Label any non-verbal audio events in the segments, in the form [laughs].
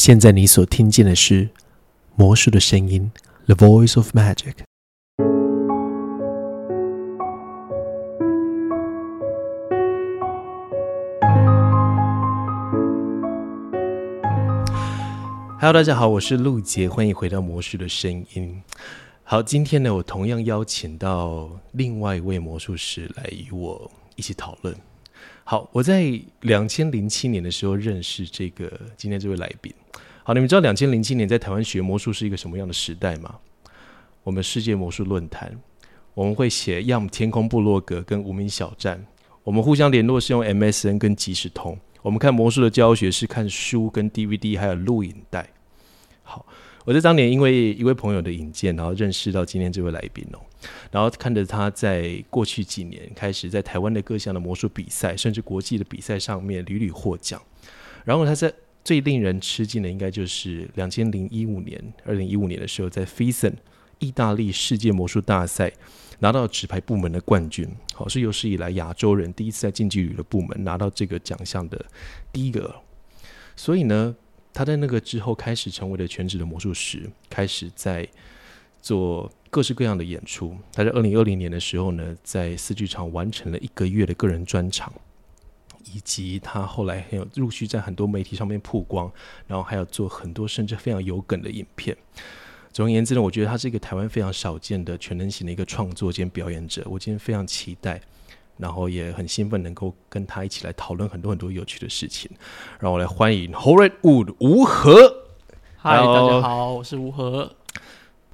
现在你所听见的是魔术的声音，The Voice of Magic。Hello，大家好，我是陆杰，欢迎回到魔术的声音。好，今天呢，我同样邀请到另外一位魔术师来与我一起讨论。好，我在两千零七年的时候认识这个今天这位来宾。好，你们知道两千零七年在台湾学魔术是一个什么样的时代吗？我们世界魔术论坛，我们会写样天空部落格跟无名小站，我们互相联络是用 MSN 跟即时通。我们看魔术的教学是看书、跟 DVD，还有录影带。好，我在当年因为一位朋友的引荐，然后认识到今天这位来宾哦，然后看着他在过去几年开始在台湾的各项的魔术比赛，甚至国际的比赛上面屡屡获奖。然后他在最令人吃惊的，应该就是两千零一五年、二零一五年的时候，在 FISN 意大利世界魔术大赛。拿到纸牌部门的冠军，好是有史以来亚洲人第一次在竞技旅的部门拿到这个奖项的第一个。所以呢，他在那个之后开始成为了全职的魔术师，开始在做各式各样的演出。他在二零二零年的时候呢，在四剧场完成了一个月的个人专场，以及他后来很有陆续在很多媒体上面曝光，然后还有做很多甚至非常有梗的影片。总而言之呢，我觉得他是一个台湾非常少见的全能型的一个创作兼表演者。我今天非常期待，然后也很兴奋能够跟他一起来讨论很多很多有趣的事情。让我来欢迎 Horrid Wood 吴和。嗨，大家好，我是吴和。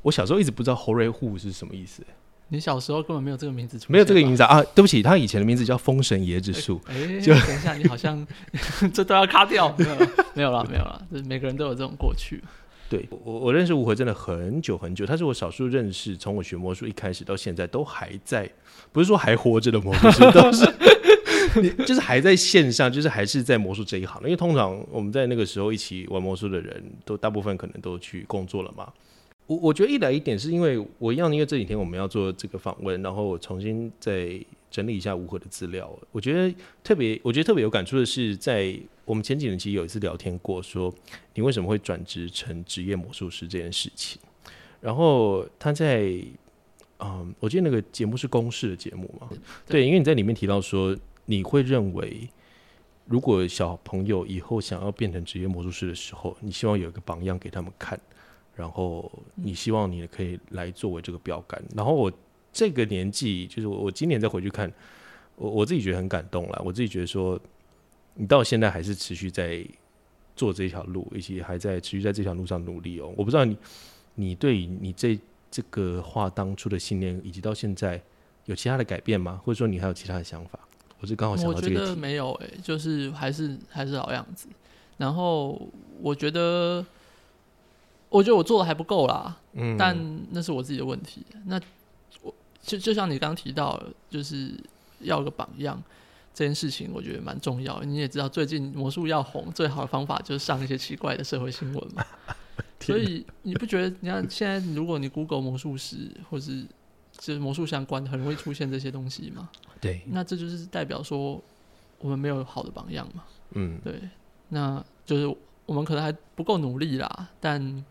我小时候一直不知道 Horrid Wood 是什么意思。你小时候根本没有这个名字出，没有这个名字啊？对不起，他以前的名字叫封神椰子树。哎，就等一下，你好像 [laughs] 这都要卡掉。没有，没有了，没有了。每个人都有这种过去。对我，我认识吴和真的很久很久，他是我少数认识从我学魔术一开始到现在都还在，不是说还活着的魔术师，都是 [laughs] 就是还在线上，就是还是在魔术这一行。因为通常我们在那个时候一起玩魔术的人都大部分可能都去工作了嘛。我我觉得一来一点是因为我一样，因为这几天我们要做这个访问，然后我重新再整理一下吴和的资料。我觉得特别，我觉得特别有感触的是在。我们前几年其实有一次聊天过，说你为什么会转职成职业魔术师这件事情。然后他在，嗯，我记得那个节目是公式的节目嘛，对，因为你在里面提到说，你会认为如果小朋友以后想要变成职业魔术师的时候，你希望有一个榜样给他们看，然后你希望你可以来作为这个标杆。然后我这个年纪，就是我我今年再回去看，我我自己觉得很感动了，我自己觉得说。你到现在还是持续在做这条路，以及还在持续在这条路上努力哦。我不知道你，你对你这这个话当初的信念，以及到现在有其他的改变吗？或者说你还有其他的想法？我是刚好想到这个我觉得没有诶，就是还是还是老样子。然后我觉得，我觉得我做的还不够啦。嗯，但那是我自己的问题。那我就就像你刚刚提到，就是要个榜样。这件事情我觉得蛮重要。你也知道，最近魔术要红，最好的方法就是上一些奇怪的社会新闻嘛。[laughs] 所以你不觉得？你看现在，如果你 Google 魔术师，或是就是魔术相关的，很容易出现这些东西吗？[laughs] 对。那这就是代表说，我们没有好的榜样嘛。嗯，对。那就是我们可能还不够努力啦，但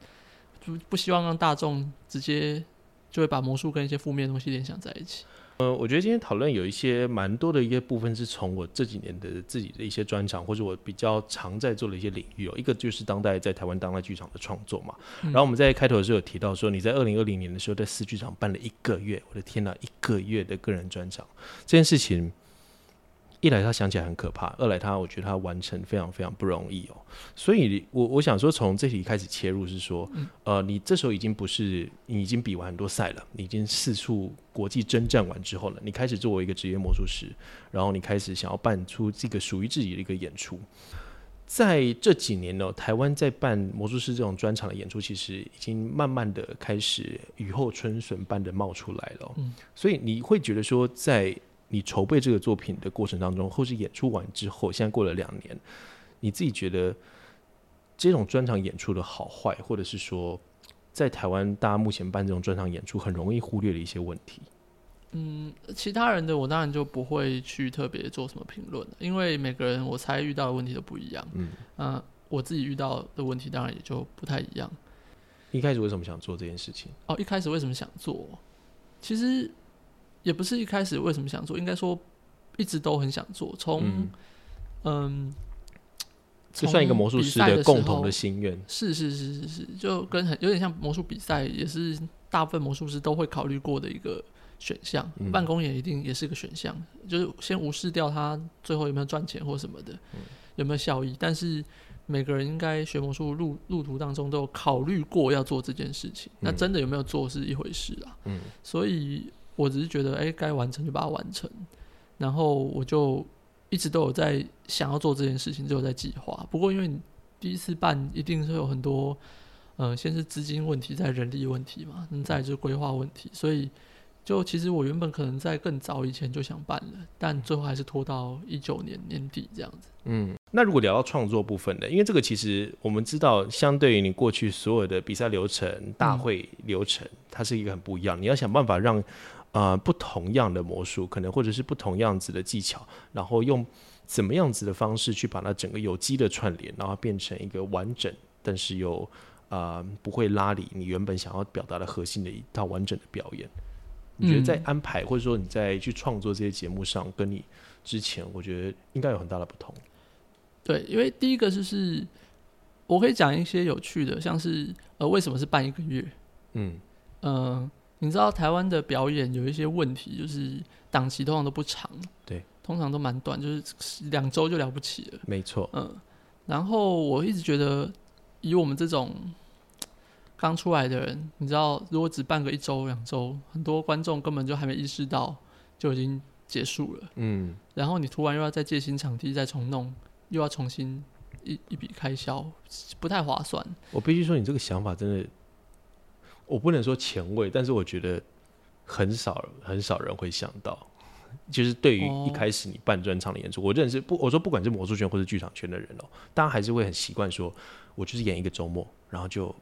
不不希望让大众直接就会把魔术跟一些负面的东西联想在一起。呃，我觉得今天讨论有一些蛮多的一些部分，是从我这几年的自己的一些专长，或者我比较常在做的一些领域哦。一个就是当代在台湾当代剧场的创作嘛。然后我们在开头的时候有提到说，你在二零二零年的时候在四剧场办了一个月，我的天呐，一个月的个人专场这件事情。一来他想起来很可怕，二来他我觉得他完成非常非常不容易哦，所以我我想说从这题开始切入是说，呃，你这时候已经不是你已经比完很多赛了，你已经四处国际征战完之后了，你开始作为一个职业魔术师，然后你开始想要办出这个属于自己的一个演出，在这几年呢，台湾在办魔术师这种专场的演出，其实已经慢慢的开始雨后春笋般的冒出来了，嗯，所以你会觉得说在。你筹备这个作品的过程当中，或是演出完之后，现在过了两年，你自己觉得这种专场演出的好坏，或者是说，在台湾大家目前办这种专场演出很容易忽略的一些问题？嗯，其他人的我当然就不会去特别做什么评论，因为每个人我猜遇到的问题都不一样。嗯，我自己遇到的问题当然也就不太一样。一开始为什么想做这件事情？哦，一开始为什么想做？其实也不是一开始为什么想做，应该说一直都很想做。从嗯，就算一个魔术师的共同的心愿，是是是是是，就跟很有点像魔术比赛，也是大部分魔术师都会考虑过的一个选项。办公也一定也是个选项，就是先无视掉他最后有没有赚钱或什么的，有没有效益，但是。每个人应该学魔术路路途当中都有考虑过要做这件事情，那真的有没有做是一回事啊。嗯，所以我只是觉得，哎，该完成就把它完成，然后我就一直都有在想要做这件事情，就有在计划。不过因为第一次办，一定是有很多，呃，先是资金问题，再人力问题嘛，再就是规划问题，所以。就其实我原本可能在更早以前就想办了，但最后还是拖到一九年年底这样子。嗯，那如果聊到创作部分的，因为这个其实我们知道，相对于你过去所有的比赛流程、大会流程，它是一个很不一样。你要想办法让呃不同样的魔术，可能或者是不同样子的技巧，然后用怎么样子的方式去把它整个有机的串联，然后变成一个完整，但是又啊不会拉离你原本想要表达的核心的一套完整的表演。你觉得在安排或者说你在去创作这些节目上，跟你之前，我觉得应该有很大的不同。对，因为第一个就是我可以讲一些有趣的，像是呃，为什么是办一个月？嗯嗯，你知道台湾的表演有一些问题，就是档期通常都不长，对，通常都蛮短，就是两周就了不起了。没错，嗯，然后我一直觉得以我们这种。刚出来的人，你知道，如果只办个一周两周，很多观众根本就还没意识到就已经结束了。嗯，然后你突然又要再借新场地再重弄，又要重新一一笔开销，不太划算。我必须说，你这个想法真的，我不能说前卫，但是我觉得很少很少人会想到，就是对于一开始你办专场的演出，我认识不，我说不管是魔术圈或是剧场圈的人哦，大家还是会很习惯说，我就是演一个周末，然后就。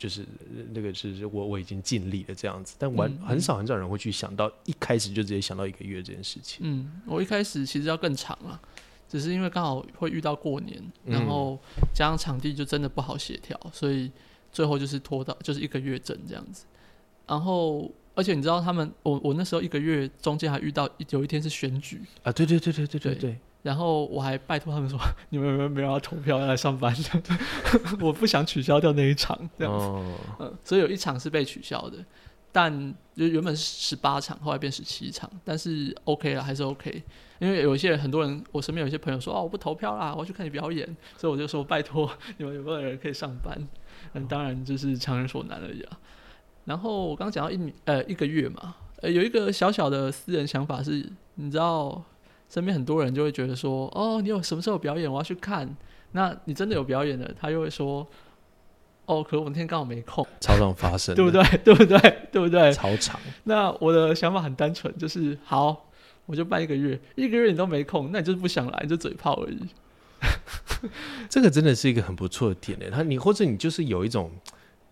就是那个是我我已经尽力了这样子，但完很少很少人会去想到一开始就直接想到一个月这件事情。嗯，我一开始其实要更长了，只是因为刚好会遇到过年，然后加上场地就真的不好协调，所以最后就是拖到就是一个月整这样子。然后而且你知道他们，我我那时候一个月中间还遇到有一天是选举啊，对对对对对对对。然后我还拜托他们说：“你们有没有没有要投票要来上班的？[laughs] 我不想取消掉那一场这样子。”嗯，所以有一场是被取消的，但就原本是十八场，后来变十七场，但是 OK 了，还是 OK。因为有一些人，很多人，我身边有一些朋友说：“哦，我不投票啦，我要去看你表演。”所以我就说：“拜托 [laughs] 你们有没有人可以上班？”嗯，当然就是强人所难而已啊。然后我刚刚讲到一呃一个月嘛，呃有一个小小的私人想法是，你知道。身边很多人就会觉得说：“哦，你有什么时候表演？我要去看。”那你真的有表演了，他又会说：“哦，可我那天刚好没空。”超常发生，对不对？[laughs] 对不对？对不对？超常。那我的想法很单纯，就是好，我就办一个月，一个月你都没空，那你就是不想来，就嘴炮而已。[laughs] 这个真的是一个很不错的点诶。他你或者你就是有一种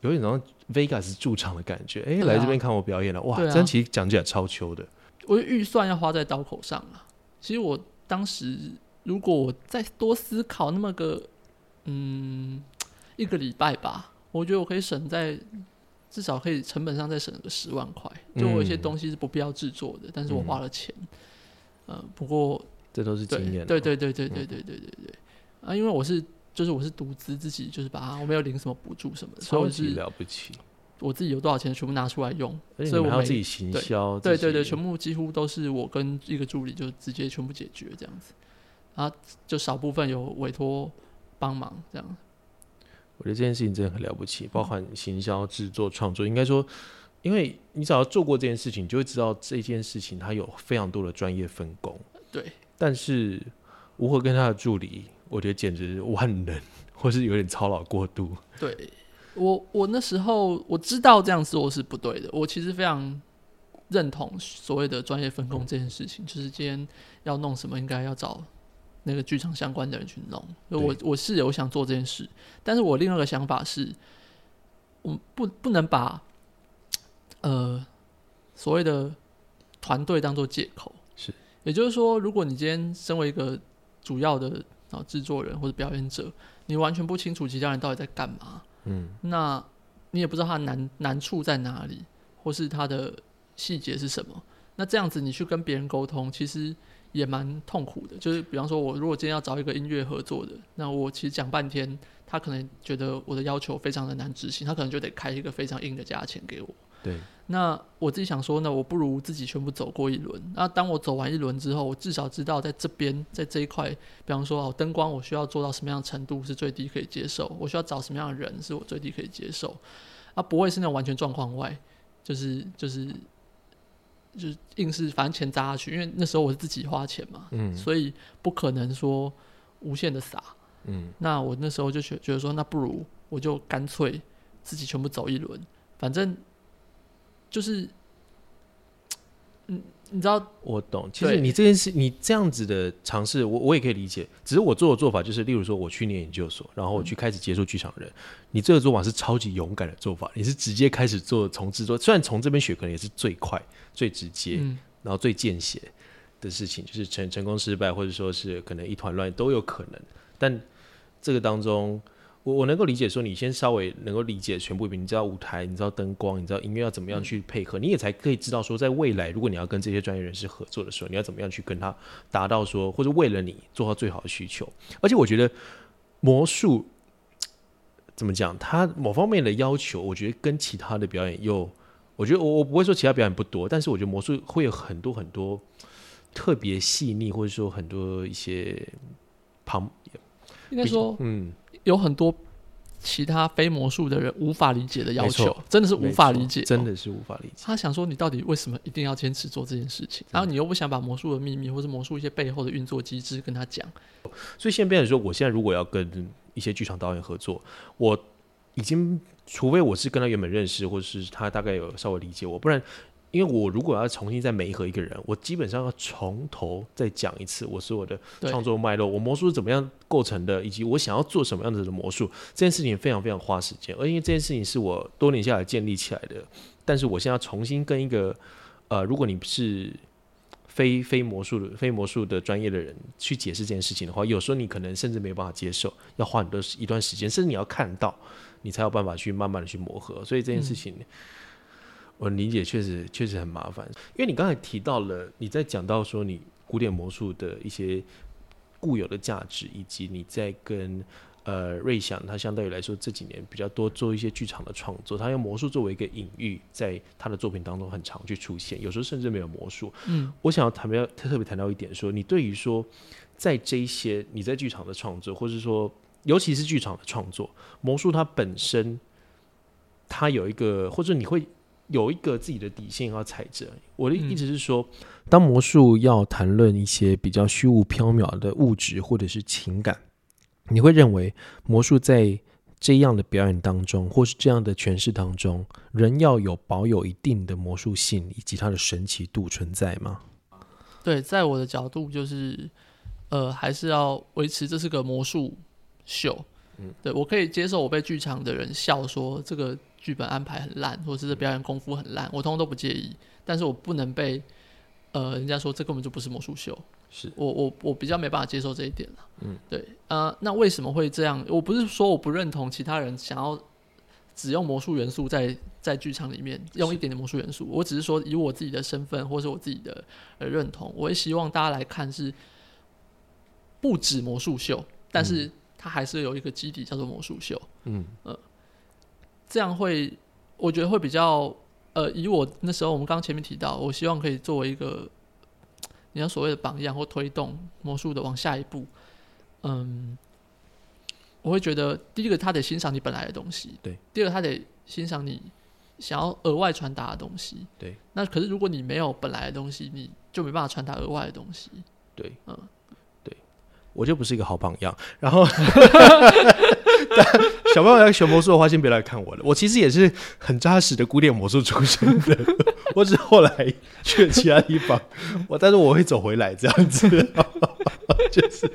有一种 Vegas 驻场的感觉，哎，来这边看我表演了，哇，真其实讲起来超秋的。我的预算要花在刀口上了。其实我当时，如果我再多思考那么个，嗯，一个礼拜吧，我觉得我可以省在至少可以成本上再省个十万块。就我有些东西是不必要制作的，但是我花了钱。呃，不过这都是经验。对对对对对对对对对。啊，因为我是就是我是独资自己，就是把它我没有领什么补助什么的，所以我是了不起。我自己有多少钱，全部拿出来用，所以我要自己行销。对对对，全部几乎都是我跟一个助理就直接全部解决这样子，啊，就少部分有委托帮忙这样。我觉得这件事情真的很了不起，包含行销、制作、创作，应该说，因为你只要做过这件事情，你就会知道这件事情它有非常多的专业分工。对，但是吴何跟他的助理，我觉得简直万能，或是有点操劳过度。对。我我那时候我知道这样做是不对的，我其实非常认同所谓的专业分工这件事情，就是今天要弄什么，应该要找那个剧场相关的人去弄。我我是有想做这件事，但是我另外一个想法是，我不不能把呃所谓的团队当做借口。是，也就是说，如果你今天身为一个主要的然后制作人或者表演者，你完全不清楚其他人到底在干嘛，嗯，那你也不知道他难难处在哪里，或是他的细节是什么。那这样子你去跟别人沟通，其实也蛮痛苦的。就是比方说，我如果今天要找一个音乐合作的，那我其实讲半天，他可能觉得我的要求非常的难执行，他可能就得开一个非常硬的价钱给我。对，那我自己想说呢，我不如自己全部走过一轮。那当我走完一轮之后，我至少知道在这边，在这一块，比方说哦，灯光我需要做到什么样的程度是最低可以接受，我需要找什么样的人是我最低可以接受，啊，不会是那种完全状况外，就是就是就是硬是反正钱砸下去，因为那时候我是自己花钱嘛，嗯。所以不可能说无限的撒。嗯。那我那时候就觉觉得说，那不如我就干脆自己全部走一轮，反正就是，[tsk] 嗯，你知道，我懂。其实你这件事，你这样子的尝试，我我也可以理解。只是我做的做法就是，例如说，我去念研究所，然后我去开始接触剧场人。你这个做法是超级勇敢的做法，你是直接开始做从制作，虽然从这边学可能也是最快、最直接，嗯，然后最见血的事情，就是成成功失败，或者说是可能一团乱都有可能。但这个当中，我我能够理解说，你先稍微能够理解全部，你知道舞台，你知道灯光，你知道音乐要怎么样去配合，你也才可以知道说，在未来如果你要跟这些专业人士合作的时候，你要怎么样去跟他达到说，或者为了你做到最好的需求。而且我觉得魔术怎么讲，它某方面的要求，我觉得跟其他的表演又，我觉得我我不会说其他表演不多，但是我觉得魔术会有很多很多特别细腻，或者说很多一些旁应该说嗯。有很多其他非魔术的人无法理解的要求，真的是无法理解，真。的是无法理解。他想说，你到底为什么一定要坚持做这件事情？然后你又不想把魔术的秘密，或者魔术一些背后的运作机制跟他讲。所以现在变成说，我现在如果要跟一些剧场导演合作，我已经除非我是跟他原本认识，或者是他大概有稍微理解我，不然，因为我如果要重新再媒合一个人，我基本上要从头再讲一次我是我的创作脉络，我魔术是怎么样构成的，以及我想要做什么样子的魔术，这件事情非常非常花时间，而因为这件事情是我多年下来建立起来的，但是我现在要重新跟一个呃，如果你是非非魔术的非魔术的专业的人去解释这件事情的话，有时候你可能甚至没有办法接受，要花很多一段时间，甚至你要看到，你才有办法去慢慢的去磨合。所以这件事情，我理解确实确实很麻烦。因为你刚才提到了，你在讲到说你古典魔术的一些固有的价值，以及你在跟呃瑞祥他相对于来说这几年比较多做一些剧场的创作，他用魔术作为一个隐喻，在他的作品当中很常去出现，有时候甚至没有魔术。嗯，我想要谈要特特别谈到一点说你对于说在这一些你在剧场的创作，或是说尤其是剧场的创作，魔术它本身它有一个，或者你会有一个自己的底线要踩着。我的嗯意思是说，当魔术要谈论一些比较虚无缥缈的物质或者是情感，你会认为魔术在这样的表演当中，或是这样的诠释当中，人要有保有一定的魔术性以及它的神奇度存在吗？对，在我的角度就是，呃，还是要维持这是个魔术秀。嗯，对我可以接受我被剧场的人笑说这个剧本安排很烂，或者是表演功夫很烂，我通通都不介意。但是我不能被呃人家说这根本就不是魔术秀。是我我我比较没办法接受这一点了。嗯，对，呃，那为什么会这样？我不是说我不认同其他人想要只用魔术元素在在剧场里面用一点点魔术元素，我只是说以我自己的身份或是我自己的呃认同，我也希望大家来看是不止魔术秀，但是它还是有一个基底叫做魔术秀，嗯。这样会我觉得会比较呃，以我那时候我们刚刚前面提到，我希望可以作为一个你要所谓的榜样或推动魔术的往下一步，嗯，我会觉得第一个他得欣赏你本来的东西，对；第二个他得欣赏你想要额外传达的东西，对。那可是如果你没有本来的东西，你就没办法传达额外的东西，对，嗯，对，我就不是一个好榜样。然后，[laughs] 小朋友要学魔术的话，先别来看我了。我其实也是很扎实的古典魔术出身的，[laughs] 我只是后来去了其他地方，我但是我会走回来这样子，[laughs] 就是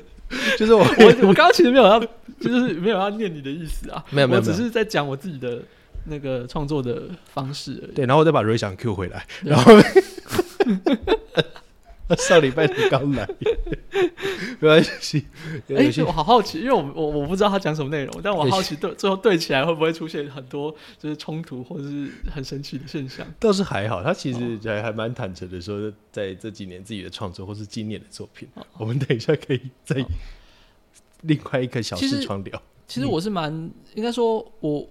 就是我我我刚刚其实没有要，就是没有要念你的意思啊，没有没有我只是在讲我自己的那个创作的方式而已。对，然后我再把瑞祥 Q 回来，然后 [laughs] 上礼拜才刚来，没关系。哎，我好好奇，因为我我我不知道他讲什么内容，但我好奇对最后对起来会不会出现很多就是冲突或者是很神奇的现象？倒是还好，他其实还还蛮坦诚的说，在这几年自己的创作或是今年的作品，我们等一下可以再另外一个小视窗聊。其实我是蛮应该说，我。我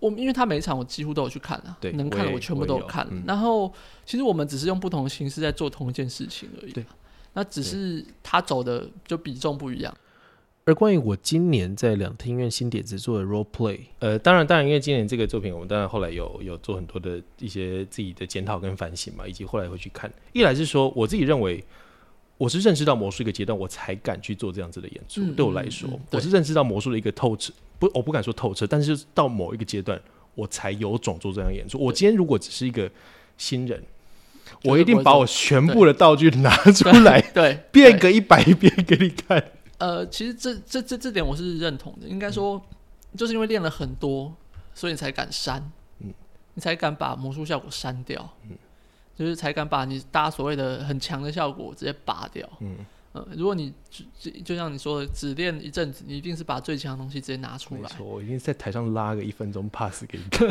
因为他每一场我几乎都有去看啊，能看的我全部都有看。然后其实我们只是用不同的形式在做同一件事情而已。对，那只是他走的就比重不一样。而关于我今年在两厅院新点子做的 role play，呃，当然当然，因为今年这个作品，我们当然后来有有做很多的一些自己的检讨跟反省嘛，以及后来会去看。一来是说我自己认为。我是认识到魔术一个阶段，我才敢去做这样子的演出。对我来说，我是认识到魔术的一个透彻，不，我不敢说透彻，但是到某一个阶段，我才有种做这样演出。我今天如果只是一个新人，我一定把我全部的道具拿出来，对，变个一百遍给你看。呃，其实这这这这点我是认同的。应该说，就是因为练了很多，所以你才敢删，嗯，你才敢把魔术效果删掉，嗯。就是才敢把你搭所谓的很强的效果直接拔掉。嗯，呃，如果你就就像你说的，只练一阵子，你一定是把最强的东西直接拿出来。没错，我一定在台上拉个一分钟 pass 给你看。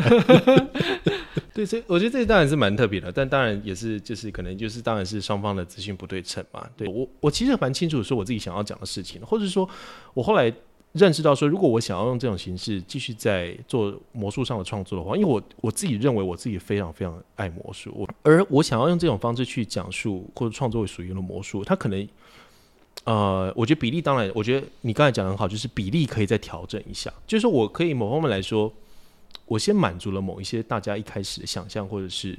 [laughs] 对，所以我觉得这当然是蛮特别的，但当然也是就是可能就是当然是双方的资讯不对称嘛。对我我其实蛮清楚说我自己想要讲的事情，或者说我后来。认识到说，如果我想要用这种形式继续在做魔术上的创作的话，因为我我自己认为我自己非常非常爱魔术，我而我想要用这种方式去讲述或者创作属于的魔术，它可能呃，我觉得比例当然，我觉得你刚才讲的很好，就是比例可以再调整一下，就是说我可以某方面来说，我先满足了某一些大家一开始的想象或者是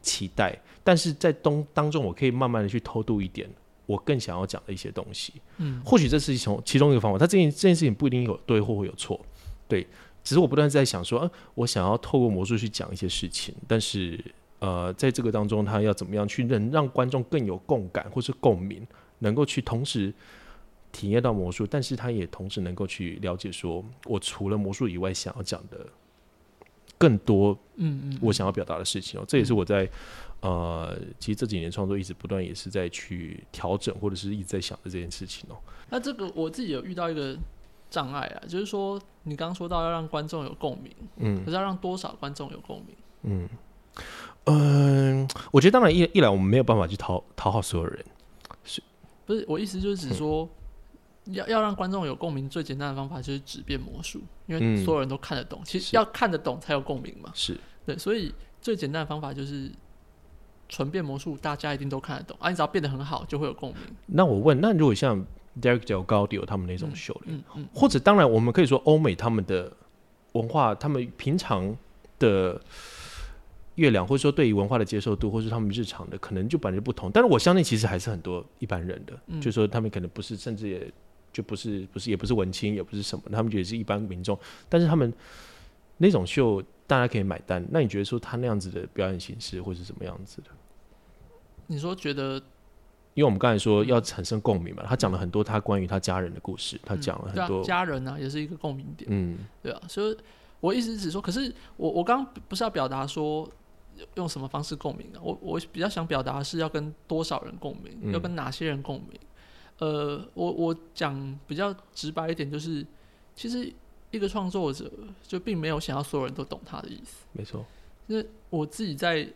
期待，但是在东当中，我可以慢慢的去偷渡一点。我更想要讲的一些东西，嗯，或许这是从其中一个方法。他这件这件事情不一定有对或会有错，对，只是我不断在想说，呃，我想要透过魔术去讲一些事情，但是呃，在这个当中，他要怎么样去能让观众更有共感或是共鸣，能够去同时体验到魔术，但是他也同时能够去了解说，我除了魔术以外想要讲的更多，嗯嗯，我想要表达的事情哦，这也是我在。呃，其实这几年创作一直不断也是在去调整，或者是一直在想的这件事情哦。那这个我自己有遇到一个障碍啊，就是说你刚刚说到要让观众有共鸣，嗯，可是要让多少观众有共鸣？嗯嗯，我觉得当然一一来我们没有办法去讨讨好所有人，是不是？我意思就是指说，要要让观众有共鸣，最简单的方法就是只变魔术，因为所有人都看得懂。其实要看得懂才有共鸣嘛。是对，所以最简单的方法就是。纯变魔术，大家一定都看得懂啊！你只要变得很好，就会有共鸣。那我问，那如果像 Derek 角高迪他们那种秀，嗯嗯，或者当然，我们可以说欧美他们的文化，他们平常的月亮，或者说对于文化的接受度，或是他们日常的，可能就本来就不同。但是我相信，其实还是很多一般人的，就说他们可能不是，甚至也就不是，不是，也不是文青，也不是什么，他们觉得是一般民众。但是他们那种秀。大家可以买单。那你觉得说他那样子的表演形式会是什么样子的？你说觉得，因为我们刚才说要产生共鸣嘛，他讲了很多他关于他家人的故事，他讲了很多家人呢，也是一个共鸣点。嗯，对啊。所以我一直只说，可是我我刚不是要表达说用什么方式共鸣啊？我我比较想表达是要跟多少人共鸣，要跟哪些人共鸣？呃，我我讲比较直白一点，就是其实。一个创作者就并没有想要所有人都懂他的意思，没错。那我自己在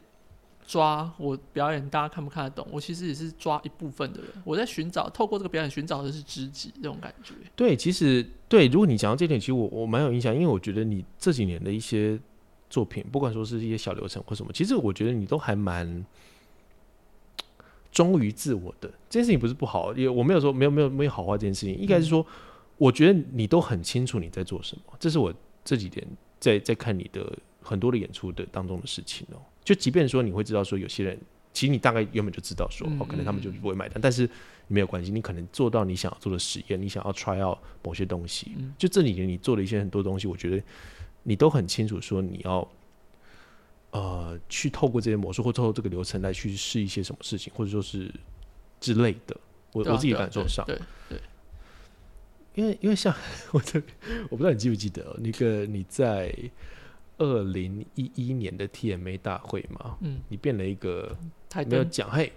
抓我表演，大家看不看得懂？我其实也是抓一部分的人。我在寻找，透过这个表演寻找的是知己这种感觉。对，其实对，如果你讲到这点，其实我我蛮有印象，因为我觉得你这几年的一些作品，不管说是一些小流程或什么，其实我觉得你都还蛮忠于自我的。这件事情不是不好，也我没有说没有没有没有好坏这件事情，应该是说。我觉得你都很清楚你在做什么，这是我这几天在在看你的很多的演出的当中的事情哦。就即便说你会知道说有些人，其实你大概原本就知道说哦，可能他们就不会买单，但是没有关系，你可能做到你想要做的实验，你想要 try out 某些东西。就这几年你做了一些很多东西，我觉得你都很清楚说你要呃去透过这些魔术或透过这个流程来去试一些什么事情，或者说是之类的。我我自己感受上，对对。因为因为像 [laughs] 我这我不知道你记不记得那个你在二零一一年的 TMA 大会嘛，嗯，你变了一个没有讲嘿，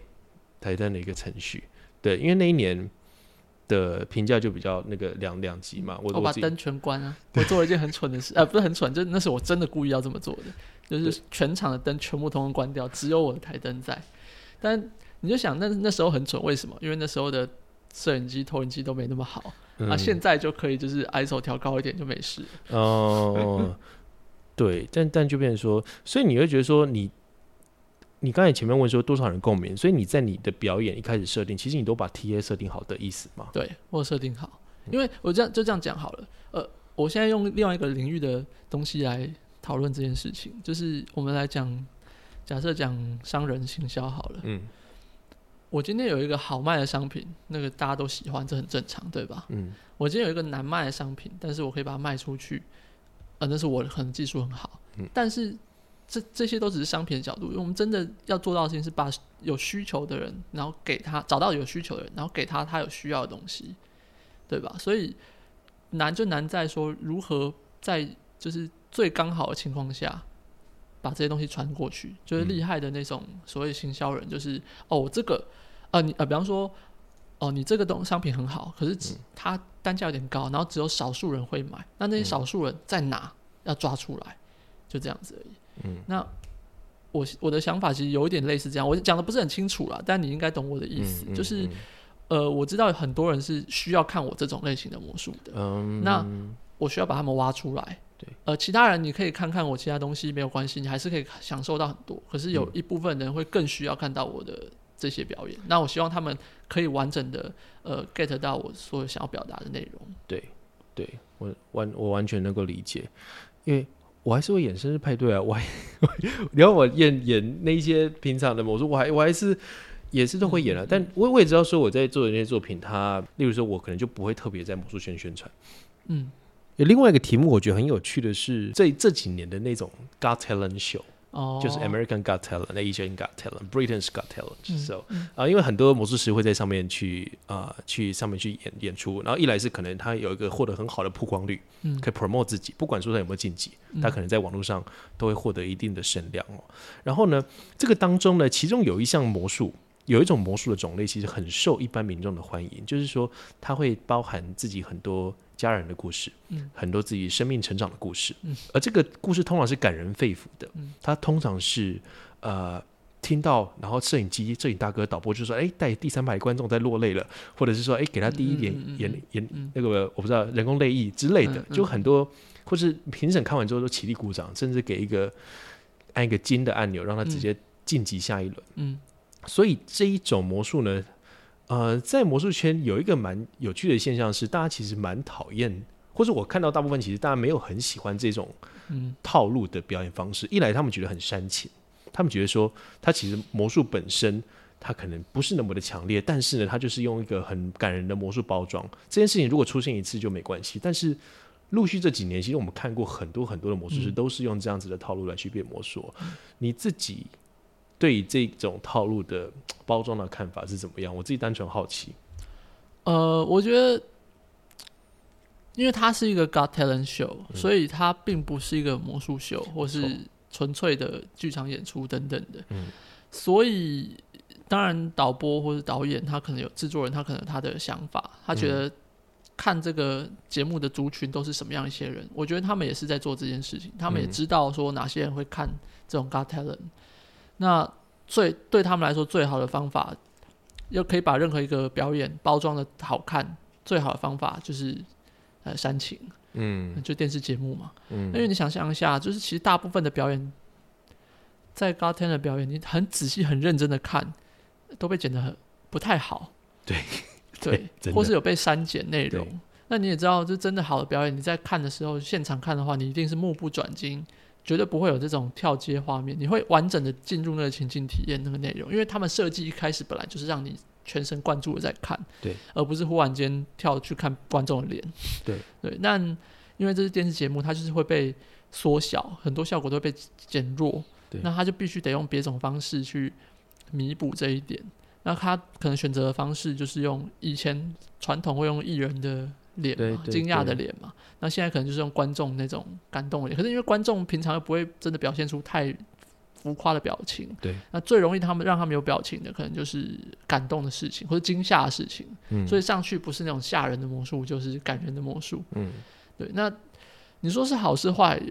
台灯的一个程序。对，因为那一年的评价就比较那个两两极嘛。我把灯全关啊，[laughs] 我做了一件很蠢的事，呃，不是很蠢，就是那是我真的故意要这么做的，就是全场的灯全部通通关掉，只有我的台灯在。但你就想，那那时候很蠢，为什么？因为那时候的摄影机、投影机都没那么好啊，嗯现在就可以就是 ISO 调高一点就没事。哦，[laughs] 对，但但就变成说，所以你会觉得说你。你刚才前面问说多少人共鸣，所以你在你的表演一开始设定，其实你都把 T A 设定好的意思嘛？对我设定好，因为我这样就这样讲好了。呃，我现在用另外一个领域的东西来讨论这件事情，就是我们来讲，假设讲商人行销好了。嗯我今天有一个好卖的商品，那个大家都喜欢，这很正常，对吧？嗯我今天有一个难卖的商品，但是我可以把它卖出去，呃，那是我可能技术很好，嗯但是这这些都只是商品的角度，因为我们真的要做到的事情是把有需求的人，然后给他找到有需求的人，然后给他他有需要的东西，对吧？所以难就难在说如何在就是最刚好的情况下。把这些东西传过去，就是厉害的那种所谓行销人，就是哦，我这个呃，你呃，比方说哦，你这个东商品很好，可是只它单价有点高，然后只有少数人会买，那那些少数人在哪要抓出来，就这样子而已。嗯，那我我的想法其实有一点类似这样，我讲的不是很清楚啦，但你应该懂我的意思，嗯就是呃，我知道有很多人是需要看我这种类型的魔术的，嗯，那我需要把他们挖出来。对，呃，其他人你可以看看我其他东西没有关系，你还是可以享受到很多。可是有一部分人会更需要看到我的这些表演，那我希望他们可以完整的呃 get 到我所有想要表达的内容。对，对我完我完全能够理解，因为我还是会演生日派对啊，[laughs] 我还你要我演演那一些平常的嘛，我说，我还我还是也是都会演了、啊但我我也知道说我在做的那些作品，它例如说我可能就不会特别在魔术圈宣传。嗯，有另外一个题目，我觉得很有趣的是，这这几年的那种 Got Talent Show，、哦，就是 American Got Talent、Asian Got Talent、Britain's Got Talent、嗯 so 啊、因为很多魔术师会在上面去啊、去上面去演演出，然后一来是可能他有一个获得很好的曝光率，嗯可以 promote 自己，不管说他有没有晋级，他可能在网络上都会获得一定的声量哦。然后呢，这个当中呢，其中有一项魔术。有一种魔术的种类，其实很受一般民众的欢迎，就是说它会包含自己很多家人的故事，嗯。很多自己生命成长的故事，嗯。而这个故事通常是感人肺腑的，嗯它通常是呃听到，然后摄影机摄影大哥导播就说，哎，带第三排观众在落泪了，或者是说，哎，给他滴一点眼眼嗯那个我不知道人工泪液之类的就很多，或是评审看完之后都起立鼓掌，甚至给一个按一个金的按钮，让他直接晋级下一轮。嗯所以这一种魔术呢，呃，在魔术圈有一个蛮有趣的现象是，大家其实蛮讨厌，或者我看到大部分其实大家没有很喜欢这种嗯套路的表演方式。一来他们觉得很煽情，他们觉得说，他其实魔术本身它可能不是那么的强烈，但是呢，它就是用一个很感人的魔术包装。这件事情如果出现一次就没关系，但是。陆续这几年，其实我们看过很多很多的魔术师嗯都是用这样子的套路来去变魔术。你自己对这种套路的包装的看法是怎么样？我自己单纯好奇。呃，我觉得，因为它是一个 Got Talent show，、所以它并不是一个魔术秀或是纯粹的剧场演出等等的。嗯所以当然导播或者导演他可能有制作人，他可能有他的想法，他觉得看这个节目的族群都是什么样一些人，我觉得他们也是在做这件事情，他们也嗯知道说哪些人会看这种 Got Talent。那最对他们来说最好的方法，又可以把任何一个表演包装的好看，最好的方法就是呃煽情，嗯就电视节目嘛。嗯因为你想象一下，就是其实大部分的表演，在的表演，你很仔细、很认真的看，都被剪得很不太好。对 [laughs] 对或是有被删减内容。那你也知道，就真的好的表演，你在看的时候，现场看的话，你一定是目不转睛，绝对不会有这种跳接画面，你会完整的进入那个情境体验那个内容，因为他们设计一开始本来就是让你全神贯注的在看，对，而不是忽然间跳去看观众的脸，对。对。那因为这是电视节目，它就是会被缩小，很多效果都会被减弱，对。那他就必须得用别种方式去弥补这一点。那他可能选择的方式就是用以前传统会用艺人的脸嘛，惊讶的脸嘛。那现在可能就是用观众那种感动的脸，可是因为观众平常又不会真的表现出太浮夸的表情。对，那最容易他们让他们有表情的，可能就是感动的事情或者惊吓的事情。嗯，所以上去不是那种吓人的魔术，就是感人的魔术。嗯，对。那你说是好是坏？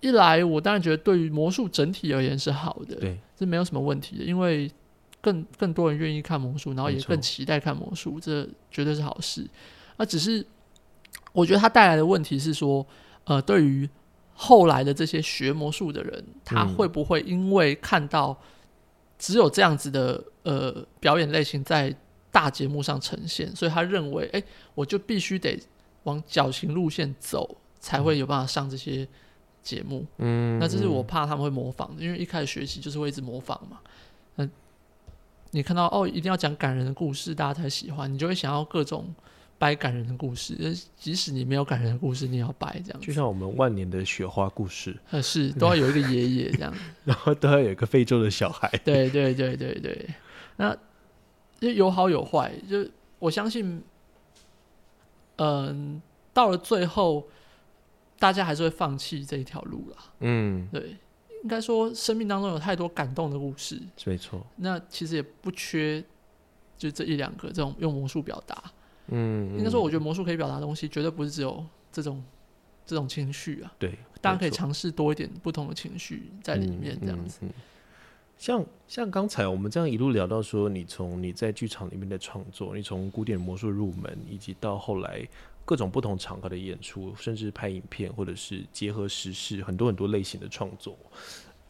一来，我当然觉得对于魔术整体而言是好的，对，是没有什么问题的，因为更更多人愿意看魔术，然后也更期待看魔术，这绝对是好事。那只是我觉得它带来的问题是说，呃，对于后来的这些学魔术的人，他嗯会不会因为看到只有这样子的呃表演类型在大节目上呈现，所以他认为，哎、我就必须得往矫情路线走，才会有办法上这些节目。嗯，那这是我嗯怕他们会模仿的，因为一开始学习就是会一直模仿嘛。嗯你看到哦，一定要讲感人的故事，大家才喜欢，你就会想要各种掰感人的故事。呃即使你没有感人的故事，你也要掰这样。就像我们万年的雪花故事，呃，是都要有一个爷爷 [laughs] 这样。然后都要有一个非洲的小孩。对对对对对，那就有好有坏，就我相信，嗯、到了最后，大家还是会放弃这一条路啦。嗯，对，应该说生命当中有太多感动的故事，没错。那其实也不缺就这一两个这种用魔术表达。嗯，应该说，我嗯觉得魔术可以表达的东西，绝对不是只有这种这种情绪啊，对，大家可以尝试多一点不同的情绪在里面，这样子。嗯嗯嗯。像像刚才我们这样一路聊到说，你从你在剧场里面的创作，你从古典魔术入门，以及到后来各种不同场合的演出，甚至拍影片，或者是结合时事，很多很多类型的创作。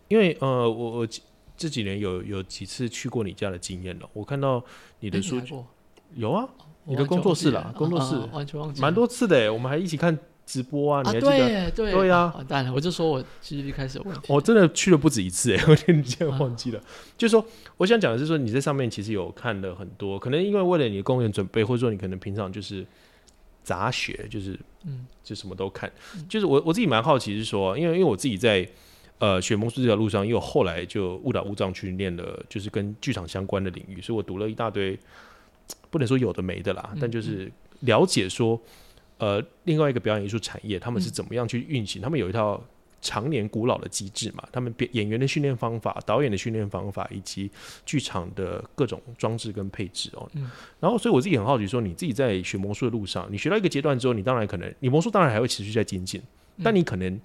因为呃，我我这几年有有几次去过你家的经验了，我看到你的书有啊，我你的工作室啦了工作室完全忘记，蛮多次的诶，我们还一起看直播啊，你啊，还记得？对耶对对呀完蛋了，我就说我记忆力开始有问题。我真的去了不止一次哎，[laughs] 我你竟然忘记了。就是说，我想讲的是说，你在上面其实有看了很多，可能因为为了你的公演准备，或者说你可能平常就是杂学，就是嗯就什么都看。就是我我自己蛮好奇是说，因为因为我自己在呃学魔术这条路上，因为我后来就误打误撞去练了，就是跟剧场相关的领域，所以我读了一大堆，不能说有的没的啦，嗯但就是了解说，呃，另外一个表演艺术产业他们是嗯怎么样去运行，他们有一套。常年古老的机制嘛，他们表演员的训练方法、导演的训练方法，以及剧场的各种装置跟配置哦。嗯然后，所以我自己很好奇，说你自己在学魔术的路上，你学到一个阶段之后，你当然可能，你魔术当然还会持续在精进，嗯但你可能，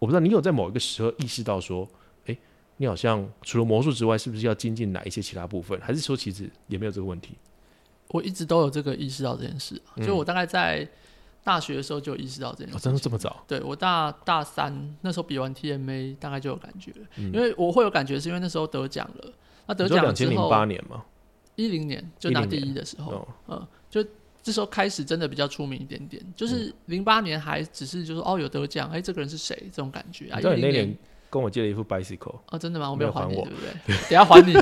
我不知道你有在某一个时候意识到说，诶，你好像除了魔术之外，是不是要精进哪一些其他部分？还是说其实也没有这个问题？我一直都有这个意识到这件事就我大概在大学的时候就有意识到这件哦，事情。真的这么早？对我大大三那时候比完 TMA 大概就有感觉了，嗯因为我会有感觉是因为那时候得奖了，那得奖两千零八后，年嘛？一零年就拿第一的时候，哦，嗯，就这时候开始真的比较出名一点点，嗯就是零八年还只是就是哦有得奖，哎、这个人是谁这种感觉啊，你一零年跟我借了一副 bicycle，哦真的吗？我没有还你，对不对？等下还你。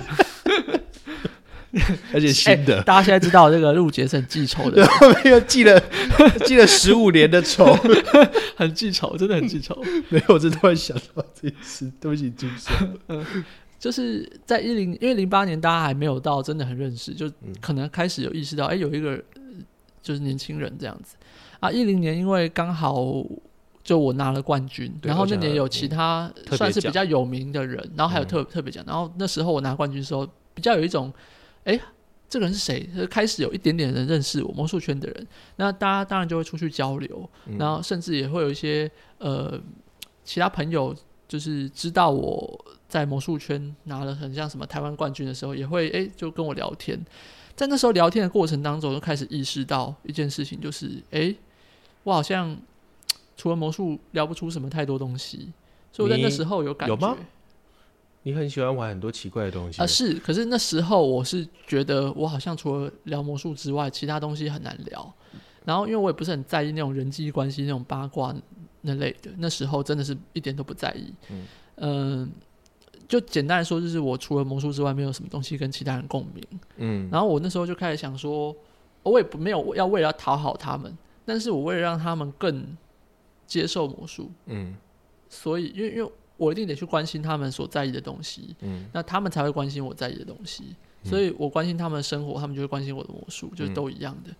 [laughs] 而且新的，大家现在知道这个陆杰是很记仇的人，[laughs] 没有记了 [laughs] 记了十五年的仇。很记仇，真的很记仇。没有，我真的突然想到这件事，对不起，朱生。就是在一零，因为零八年大家还没有到真的很认识，就嗯可能开始有意识到，哎、有一个呃就是年轻人这样子啊。一零年因为刚好就我拿了冠军，然后那年有其他算是比奖较有名的人，然后还有嗯特、特别奖，然后那时候我拿冠军的时候，比较有一种，哎、这个人是谁？开始有一点点人认识我魔术圈的人，那大家当然就会出去交流，嗯然后甚至也会有一些呃其他朋友，就是知道我在魔术圈拿了很像什么台湾冠军的时候，也会诶就跟我聊天。在那时候聊天的过程当中，就开始意识到一件事情，就是诶，我好像除了魔术聊不出什么太多东西，所以我在那时候有感觉有吗你很喜欢玩很多奇怪的东西啊，是，可是那时候我是觉得我好像除了聊魔术之外，其他东西很难聊。然后因为我也不是很在意那种人际关系、那种八卦那类的，那时候真的是一点都不在意。嗯嗯、就简单来说，就是我除了魔术之外，没有什么东西跟其他人共鸣。嗯，然后我那时候就开始想说，我也不没有要为了要讨好他们，但是我为了让他们更接受魔术，嗯所以因为因为我一定得去关心他们所在意的东西，嗯那他们才会关心我在意的东西。所以我关心他们的生活，他们就会关心我的魔术，就是都一样的，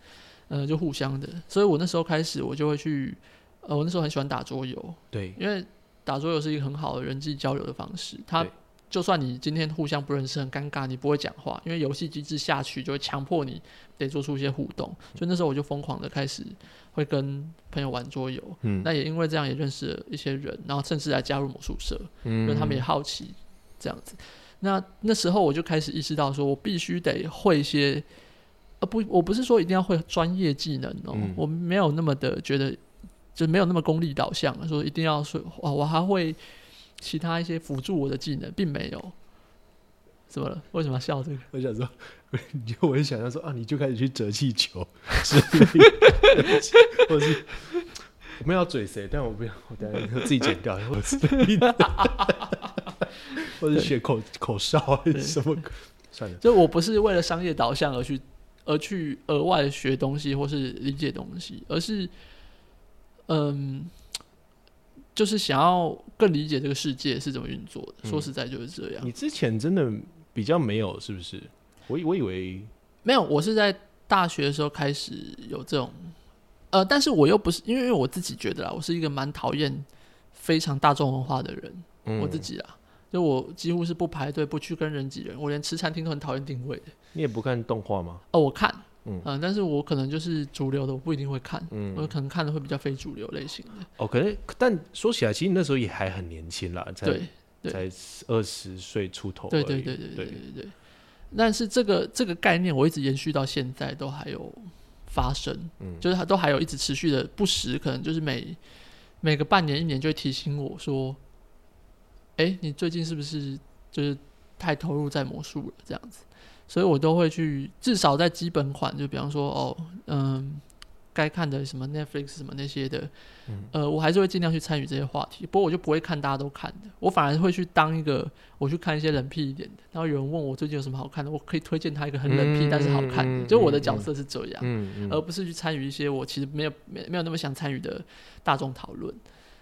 呃，就互相的。所以我那时候开始，我就会去，呃，我那时候很喜欢打桌游，对，因为打桌游是一个很好的人际交流的方式。它对就算你今天互相不认识，很尴尬，你不会讲话，因为游戏机制下去就会强迫你得做出一些互动。所以那时候我就疯狂的开始会跟朋友玩桌游。嗯，那也因为这样也认识了一些人，然后甚至来加入魔术社，嗯因为他们也好奇这样子。那那时候我就开始意识到，说我必须得会一些，呃不，我不是说一定要会专业技能哦，我没有那么的觉得。就没有那么功利导向，说一定要说哦，我还会其他一些辅助我的技能，并没有。怎么了？为什么要笑这个？[laughs] 我想说，[laughs] 你就我就想象说啊，你就开始去折气球，[laughs] 或者是我们要嘴谁？但我不要，我等下自己剪掉，或者是或者学口口哨还是什么？算了，就我不是为了商业导向而去而去额外学东西或是理解东西，而是。嗯，就是想要更理解这个世界是怎么运作的。说实在就是这样。你之前真的比较没有，是不是？我我以为没有，我是在大学的时候开始有这种。呃，但是我又不是，因为我自己觉得啦，我是一个蛮讨厌非常大众文化的人。我自己啊，就我几乎是不排队、不去跟人挤人，我连吃餐厅都很讨厌定位的。你也不看动画吗？哦，我看。嗯但是我可能就是主流的，我不一定会看，嗯，我可能看的会比较非主流类型的。哦，可能，但说起来，其实你那时候也还很年轻啦，才才二十岁出头，对对对对对对对。但是这个这个概念，我一直延续到现在都还有发生，嗯，就是它都还有一直持续的，不时可能就是每每个半年一年就会提醒我说，哎，你最近是不是就是太投入在魔术了这样子？所以我都会去，至少在基本款，就比方说，哦，嗯，该看的什么 Netflix 什么那些的，呃，我还是会尽量去参与这些话题。不过我就不会看大家都看的，我反而会去当一个，我去看一些冷僻一点的。然后有人问我最近有什么好看的，我可以推荐他一个很冷僻但是好看的。就我的角色是这样，而不是去参与一些我其实没有没没有那么想参与的大众讨论。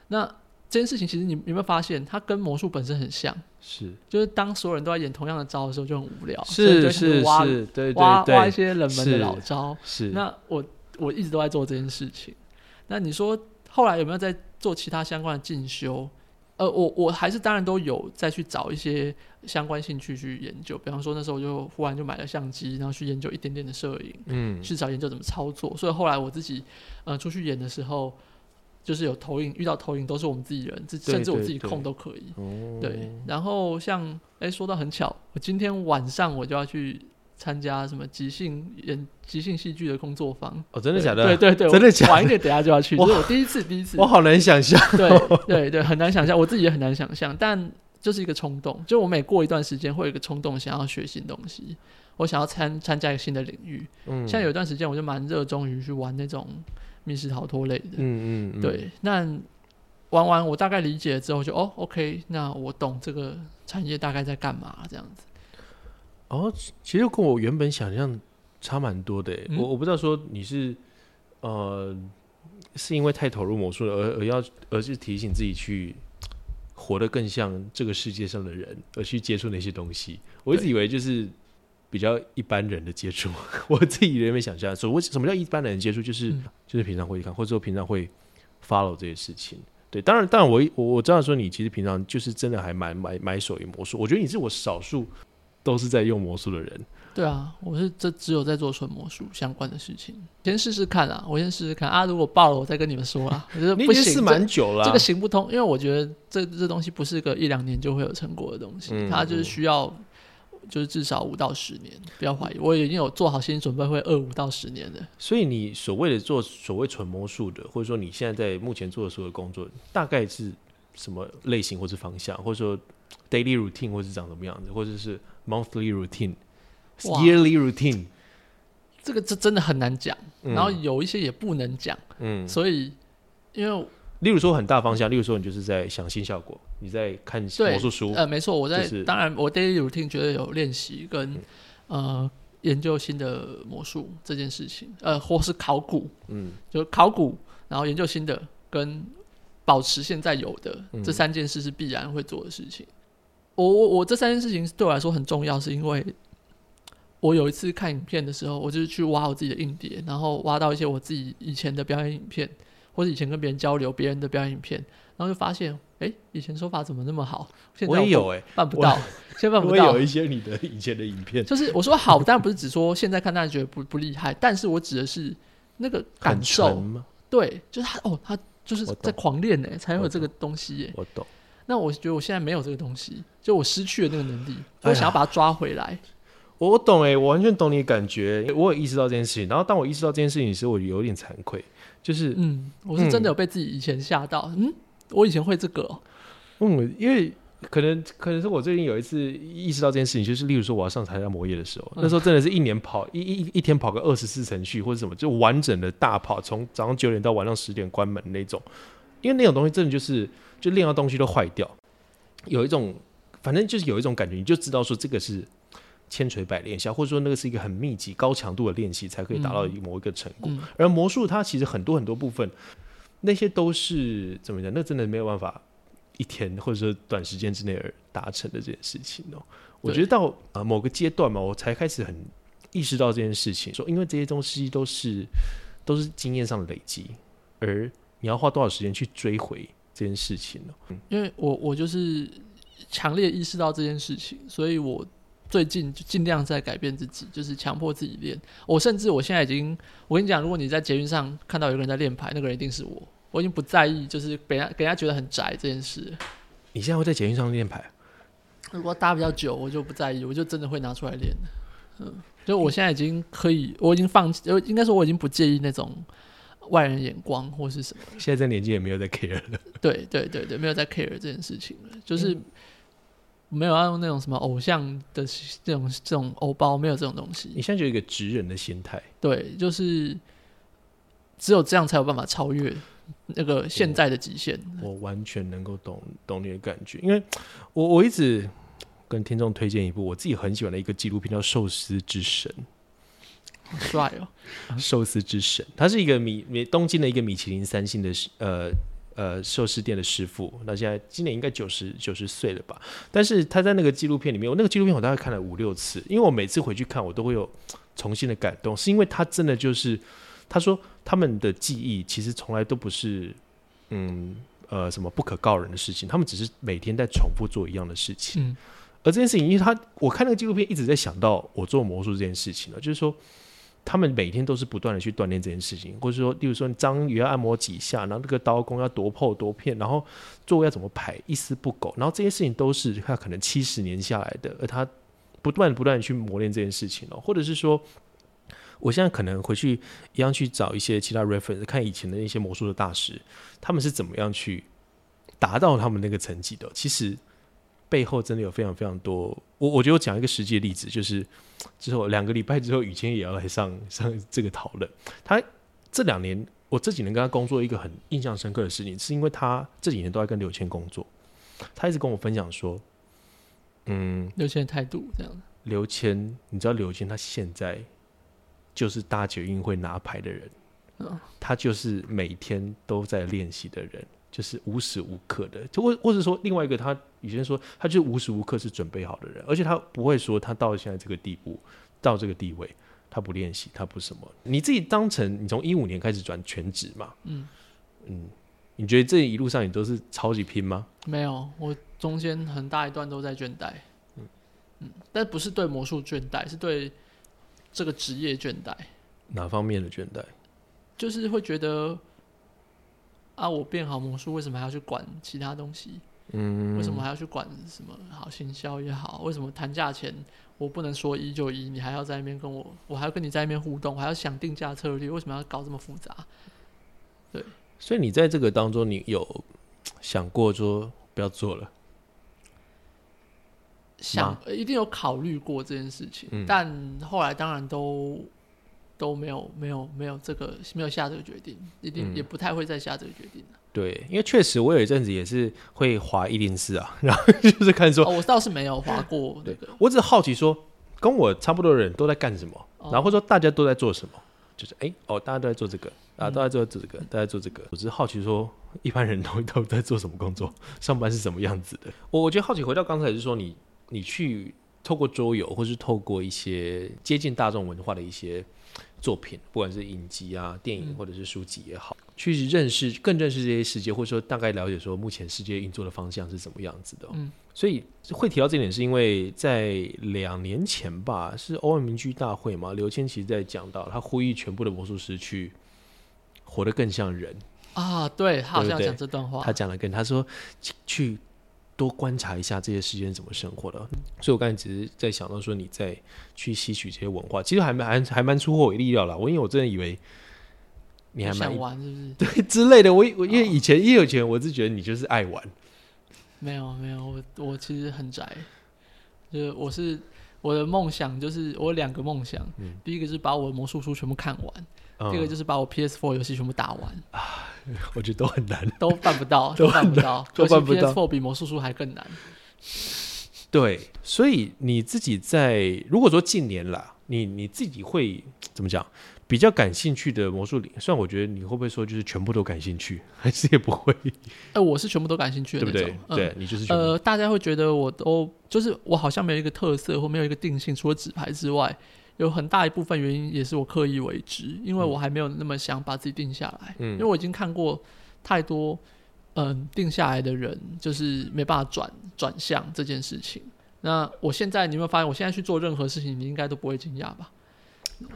那这件事情其实你有没有发现，它跟魔术本身很像？是，就是当所有人都在演同样的招的时候，就很无聊。是是是，对挖挖一些冷门的老招。是。那我我一直都在做这件事情。那你说后来有没有在做其他相关的进修？呃，我我还是当然都有再去找一些相关兴趣去研究。比方说那时候就忽然就买了相机，然后去研究一点点的摄影，嗯，去找研究怎么操作。所以后来我自己呃出去演的时候。就是有投影，遇到投影都是我们自己人，甚至我自己控都可以。对，然后像哎，说到很巧，我今天晚上我就要去参加什么即兴演即兴戏剧的工作坊。哦，真的假的？对对对，真的假的？晚一点等下就要去，这是我第一次，第一次。我好难想象。对对对，很难想象，我自己也很难想象，但就是一个冲动，就我每过一段时间会有一个冲动，想要学新东西，我想要参参加一个新的领域。嗯，像有一段时间，我就蛮热衷于去玩那种。密室逃脱类的，嗯嗯，对，那玩完我大概理解了之后，就哦，OK，那我懂这个产业大概在干嘛这样子。哦，其实跟我原本想象差蛮多的。我我不知道说你是呃，是因为太投入魔术了，而而要而是提醒自己去活得更像这个世界上的人，而去接触那些东西。我一直以为就是。比较一般人的接触，[laughs] 我自己原本想象所谓什么叫一般人的接触，就是就是平常会看，或者说平常会 follow 这些事情。对，当然，当然我我我知道说你其实平常就是真的还蛮买买手艺魔术，我觉得你是我少数都是在用魔术的人。对啊，我是这只有在做纯魔术相关的事情，先试试看啊，我先试试看啊，如果爆了我再跟你们说啊。[laughs] 我觉得不行，蛮久了，这个行不通，因为我觉得这这东西不是个一两年就会有成果的东西，它就是需要。就是至少五到十年，不要怀疑，我已经有做好心理准备，会二五到十年的。所以你所谓的做所谓纯魔术的，或者说你现在在目前做的所有工作，大概是什么类型或是方向，或者说 daily routine 或是长什么样子，或者是 monthly routine，yearly routine，这个这真的很难讲，然后有一些也不能讲，嗯，所以因为。例如说很大方向，例如说你就是在想新效果，你在看魔术书。呃，没错，我在当然我 daily routine 觉得有练习跟呃研究新的魔术这件事情，呃，或是考古，嗯，就考古，然后研究新的跟保持现在有的这三件事是必然会做的事情。我我我这三件事情对我来说很重要，是因为我有一次看影片的时候，我就是去挖我自己的硬碟，然后挖到一些我自己以前的表演影片。或者以前跟别人交流别人的表演影片，然后就发现，哎，以前手法怎么那么好？现在我也有哎、办不到，现在办不到我有。一些你的以前的影片，就是我说好，当然不是只说现在看大家觉得不不厉害，但是我指的是那个感受？对，就是他哦，他就是在狂练呢，才会有我这个东西耶。我懂。那我觉得我现在没有这个东西，就我失去了那个能力，我想要把它抓回来。我我懂哎、我完全懂你的感觉。我有意识到这件事情，然后当我意识到这件事情时，我有点惭愧，就是嗯，我是真的有被自己以前吓到。嗯，我以前会这个哦、嗯，因为可能可能是我最近有一次意识到这件事情，就是例如说我要上台下磨业的时候，嗯那时候真的是一年跑一一一天跑个二十四程序或者什么，就完整的大跑，从早上九点到晚上十点关门那种。因为那种东西真的就是就练到东西都坏掉，有一种反正就是有一种感觉，你就知道说这个是千锤百炼下，或者说那个是一个很密集、高强度的练习才可以达到某一个成果。嗯而魔术它其实很多很多部分，那些都是怎么讲？那真的没有办法一天或者说短时间之内而达成的这件事情哦。我觉得到啊、呃某个阶段嘛，我才开始很意识到这件事情，说因为这些东西都是都是经验上的累积，而你要花多少时间去追回这件事情呢？因为我我就是强烈意识到这件事情，所以我最近就尽量在改变自己，就是强迫自己练。我甚至我现在已经，我跟你讲，如果你在捷运上看到有个人在练牌，那个人一定是我。我已经不在意，就是被人家给人家觉得很宅这件事。你现在会在捷运上练牌？如果搭比较久，我就不在意，我就真的会拿出来练的。嗯，就我现在已经可以，我已经放弃，呃应该说我已经不介意那种外人眼光或是什么。现在这年纪也没有在 care 了。对对对对，没有在 care 这件事情了，就是没有要用那种什么偶像的这种这种欧包，没有这种东西。你现在就有一个直人的心态，对，就是只有这样才有办法超越那个现在的极限。我完全能够懂懂你的感觉，因为我我一直跟听众推荐一部我自己很喜欢的一个纪录片，叫《寿司之神》。好帅哦！寿司之神，它是一个米米东京的一个米其林三星的呃呃寿司店的师傅，那现在今年应该九十九十岁了吧？但是他在那个纪录片里面，我那个纪录片我大概看了五六次，因为我每次回去看，我都会有重新的感动，是因为他真的就是他说他们的记忆其实从来都不是嗯呃什么不可告人的事情，他们只是每天在重复做一样的事情。嗯而这件事情，因为他我看那个纪录片一直在想到我做魔术这件事情了，就是说他们每天都是不断的去锻炼这件事情，或者说，例如说章鱼要按摩几下，然后这个刀工要多破多片，然后座位要怎么排，一丝不苟，然后这些事情都是他可能七十年下来的，而他不断不断地去磨练这件事情哦，或者是说。我现在可能回去一样去找一些其他 reference，看以前的那些魔术的大师，他们是怎么样去达到他们那个层级的。其实背后真的有非常非常多。我我觉得我讲一个实际的例子，就是 [tsk] 之后两个礼拜之后，雨谦也要来上 [laughs] 上这个讨论。他这两年，我这几年跟他工作，一个很印象深刻的事情，是因为他这几年都在跟刘谦工作，他一直跟我分享说，嗯，刘谦的态度这样。刘谦，你知道刘谦他现在就是大捷运会拿牌的人，嗯他就是每天都在练习的人，就是无时无刻的，就或或者说另外一个他以前说他就是无时无刻是准备好的人，而且他不会说他到现在这个地步，到这个地位，他不练习，他不什么，你自己当成你从一五年开始转全职嘛，嗯嗯，你觉得这一路上你都是超级拼吗？没有，我中间很大一段都在倦怠。嗯但不是对魔术倦怠，是对这个职业倦怠。哪方面的倦怠？就是会觉得啊，我变好魔术，为什么还要去管其他东西？嗯，为什么还要去管什么好行销也好？为什么谈价钱我不能说一就一？你还要在那边跟我，我还要跟你在那边互动，我还要想定价策略，为什么要搞这么复杂？对所以你在这个当中，你有想过说不要做了？想呃一定有考虑过这件事情，嗯但后来当然都都没有没有没有这个没有下这个决定，一定嗯也不太会再下这个决定了。对，因为确实我有一阵子也是会滑一零四啊，[laughs] 然后就是看说，哦，我倒是没有滑过那对个，我只是好奇说，跟我差不多的人都在干什么，哦然后或者说大家都在做什么，就是哎、哦，大家都在做这个啊，嗯都在做这个，大家在做这个。我只是好奇说，一般人都都在做什么工作，上班是什么样子的？我我觉得好奇，回到刚才是说你你去透过桌游，或是透过一些接近大众文化的一些作品，不管是影集啊、电影嗯。或者是书籍也好，去认识更认识这些世界，或者说大概了解说目前世界运作的方向是怎么样子的哦、嗯。所以会提到这点，是因为在两年前吧，是欧文名居大会嘛，刘谦其实在讲到，他呼吁全部的魔术师去活得更像人。啊，对他好像讲这段话。他，讲了跟他说去去多观察一下这些世界怎么生活的。所以我刚才只是在想到说你在去吸取这些文化，其实还蛮还还蛮出乎我意料啦。我因为我真的以为你还蛮想玩是不是？[laughs] 对之类的。我我因为以前因为以前我是觉得你就是爱玩，没有没有，我我其实很宅，就是我是我的梦想就是我有两个梦想，嗯第一个是把我的魔术书全部看完，嗯第二个就是把我 PS4 游戏全部打完，[laughs] 我觉得都很难。都办不到，[laughs] 都都办不到，都办不到 PS4 比魔术书还更难。对，所以你自己在如果说近年啦，你你自己会怎么讲？比较感兴趣的魔术领，虽然我觉得你会不会说就是全部都感兴趣，[laughs] 还是也不会，哎、我是全部都感兴趣对不对对你就是呃，大家会觉得我都就是我好像没有一个特色或没有一个定性，除了纸牌之外，有很大一部分原因也是我刻意为之，因为我还没有那么想把自己定下来，嗯因为我已经看过太多嗯定下来的人就是没办法转转向这件事情。那我现在你有没有发现，我现在去做任何事情，你应该都不会惊讶吧？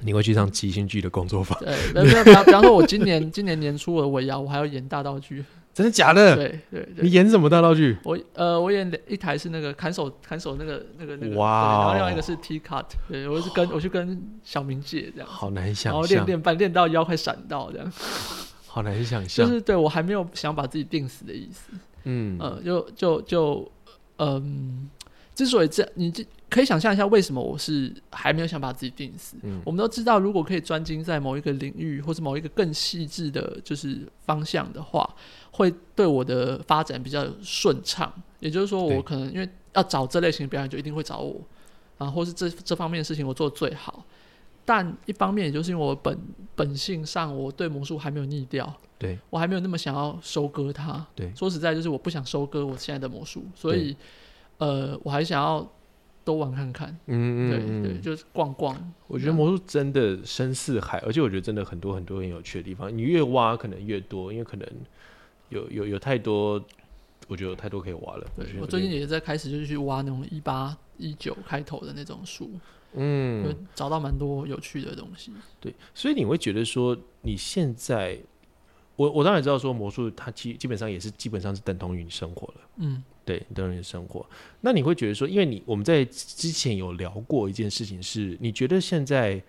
你会去上即兴剧的工作坊，对，比方比方说，我今年今年年初的尾牙，我还要演大道具，真的假的？对对对你，演什么大道具？我呃，我演一台是那个砍手砍手那个那个那个，哇然后另外一个是 T cut，对我是跟我去跟小明借这样，好难然想后练象，练半练到腰快闪到这样，[laughs] 好难想象就。是对我还没有想把自己定死的意思，嗯，呃，就就就嗯，之所以这样，你这可以想象一下为什么我是还没有想把自己定死。嗯我们都知道，如果可以专精在某一个领域或者某一个更细致的，就是方向的话，会对我的发展比较顺畅。也就是说，我可能因为要找这类型的表演，就一定会找我啊，或是这这方面的事情我做的最好。但一方面，也就是因为我本本性上，我对魔术还没有腻掉，对我还没有那么想要收割它。对说实在，就是我不想收割我现在的魔术，所以呃，我还想要多玩看看。嗯对嗯对，就是逛逛。我觉得魔术真的深似海，而且我觉得真的很多很多很有趣的地方。你越挖可能越多，因为可能有有有太多，我觉得有太多可以挖了。对我最近也在开始就是去挖那种一八一九开头的那种书，嗯找到蛮多有趣的东西。对，所以你会觉得说你现在，我我当然知道说魔术它基基本上也是基本上是等同于你生活了。嗯对，等于生活。那你会觉得说，因为你我们在之前有聊过一件事情是，你觉得现在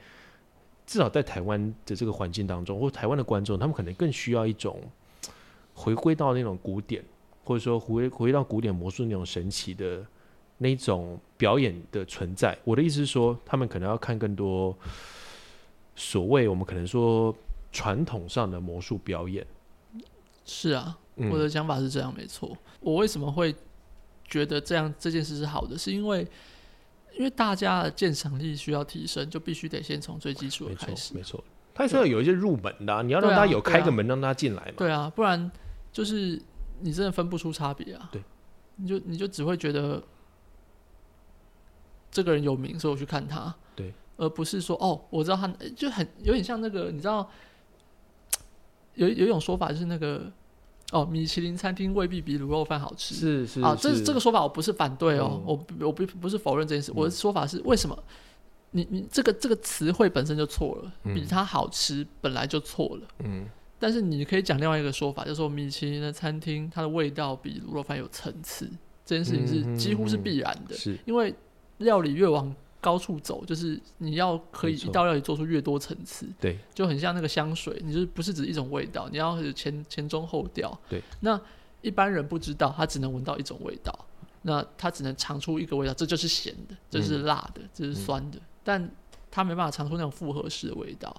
至少在台湾的这个环境当中，或台湾的观众，他们可能更需要一种回归到那种古典，或者说回回到古典魔术那种神奇的那种表演的存在。我的意思是说，他们可能要看更多所谓我们可能说传统上的魔术表演。是啊，嗯我的想法是这样，没错。我为什么会觉得这样这件事是好的？是因为因为大家的鉴赏力需要提升，就必须得先从最基础的开，始没。错，它是要有一些入门的啊、你要让对啊大家有开个门让他进来嘛。对啊，不然就是你真的分不出差别啊。对，你就你就只会觉得这个人有名，所以我去看他。对，而不是说哦，我知道他就很有点像那个，你知道 [tsk] 有有一种说法就是那个哦，米其林餐厅未必比卤肉饭好吃。是是啊，这这个说法我不是反对哦，嗯。我不我不不是否认这件事，我的说法是为什么？你你这个这个词汇本身就错了，比嗯它好吃本来就错了。嗯。但是你可以讲另外一个说法，就是说米其林的餐厅它的味道比卤肉饭有层次，这件事情是几乎是必然的，是。因为料理越往高处走，就是你要可以一道料理做出越多层次，对，就很像那个香水，你就是不是指一种味道，你要是前前中后调。对，那一般人不知道，他只能闻到一种味道，那他只能尝出一个味道，这就是咸的，这是辣的，这是酸的，但他没办法尝出那种复合式的味道，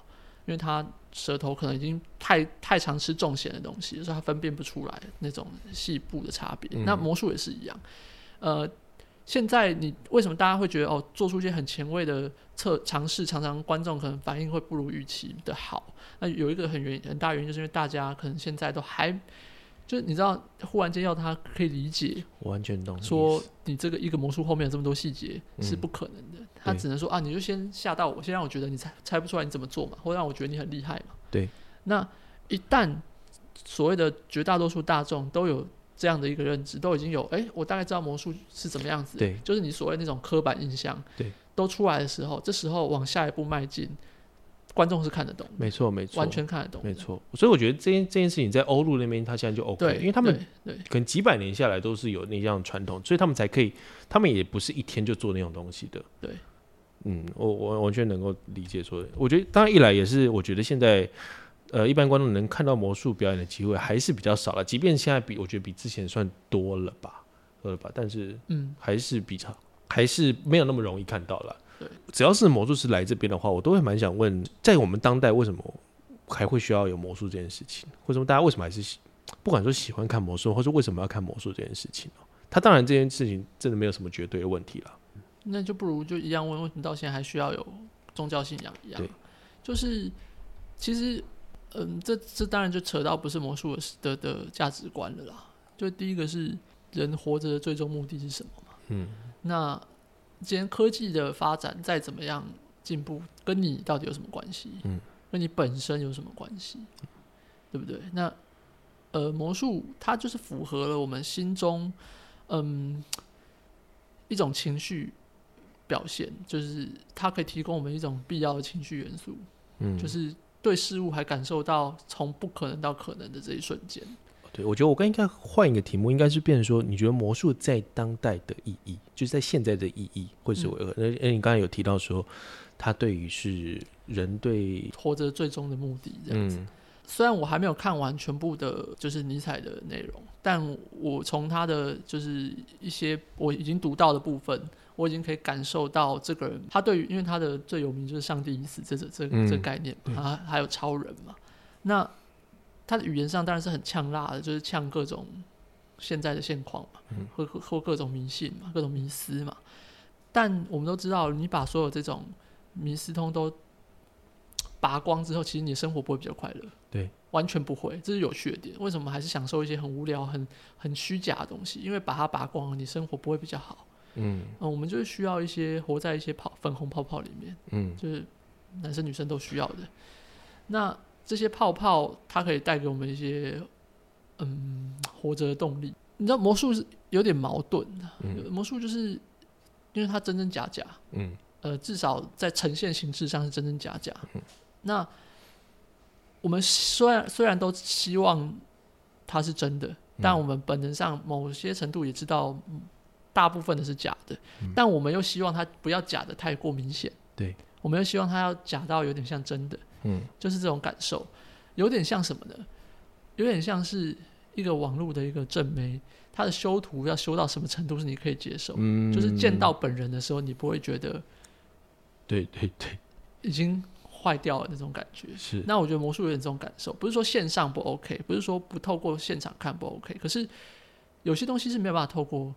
因为他舌头可能已经太太常吃重咸的东西，所以他分辨不出来那种细部的差别。嗯那魔术也是一样，呃。现在你为什么大家会觉得哦，做出一些很前卫的测尝试，常常观众可能反应会不如预期的好？那有一个很原很大原因，就是因为大家可能现在都还，就是你知道，忽然间要他可以理解我完全懂。说你这个一个魔术后面有这么多细节嗯是不可能的，他只能说啊，你就先吓到我，先让我觉得你猜猜不出来你怎么做嘛，或让我觉得你很厉害嘛。对，那一旦所谓的绝大多数大众都有这样的一个认知，都已经有哎、我大概知道魔术是怎么样子，对，就是你所谓那种刻板印象，对，都出来的时候，这时候往下一步迈进，观众是看得懂，没错没错，完全看得懂，没错。所以我觉得这件这件事情在欧陆那边，他现在就 OK，对，因为他们对对可能几百年下来都是有那样传统，所以他们才可以，他们也不是一天就做那种东西的。对，嗯，我我完全能够理解说的。我觉得当然一来也是，我觉得现在呃一般观众能看到魔术表演的机会还是比较少了，即便现在比我觉得比之前算多了吧，多了吧，但是嗯，还是比较还是没有那么容易看到了。对，只要是魔术师来这边的话，我都会蛮想问，在我们当代为什么还会需要有魔术这件事情？为什么大家为什么还是喜不管说喜欢看魔术，或者为什么要看魔术这件事情呢？他当然这件事情真的没有什么绝对的问题了。那就不如就一样问，为什么到现在还需要有宗教信仰一样对？就是其实，嗯，这这当然就扯到不是魔术的的的价值观了啦。就第一个是人活着的最终目的是什么嘛？嗯，那既然科技的发展再怎么样进步，跟你到底有什么关系？嗯，跟你本身有什么关系？对不对？那呃，魔术它就是符合了我们心中嗯一种情绪表现，就是它可以提供我们一种必要的情绪元素，嗯，就是对事物还感受到从不可能到可能的这一瞬间。对，我觉得我刚应该换一个题目，应该是变成说，你觉得魔术在当代的意义，就是在现在的意义会是为何？而而你刚才有提到说，它对于是人对，活着最终的目的这样子。嗯虽然我还没有看完全部的，就是尼采的内容，但我从他的就是一些我已经读到的部分，我已经可以感受到这个人他对于，因为他的最有名就是上帝已死这这这概念嘛，他还有超人嘛，那他的语言上当然是很呛辣的，就是呛各种现在的现况嘛，或或或各种迷信嘛，各种迷思嘛。但我们都知道，你把所有这种迷思通都拔光之后，其实你的生活不会比较快乐。对，完全不会，这是有趣的点。为什么还是享受一些很无聊、很很虚假的东西？因为把它拔光了，你生活不会比较好。嗯。嗯，我们就是需要一些活在一些泡粉红泡泡里面，嗯。就是男生女生都需要的。那这些泡泡，它可以带给我们一些嗯活着的动力。你知道魔术是有点矛盾的，嗯。魔术就是因为它真真假假，嗯。呃，至少在呈现形式上是真真假假。那我们虽然虽然都希望它是真的，但我们本能上某些程度也知道，嗯大部分的是假的。但我们又希望它不要假的太过明显。对，我们又希望它要假到有点像真的，嗯就是这种感受，有点像什么呢？有点像是一个网络的一个正媒，它的修图要修到什么程度是你可以接受？嗯，就是见到本人的时候，你不会觉得对对对，已经坏掉了那种感觉。是那我觉得魔术有点这种感受，不是说线上不 OK，不是说不透过现场看不 OK，可是有些东西是没有办法透过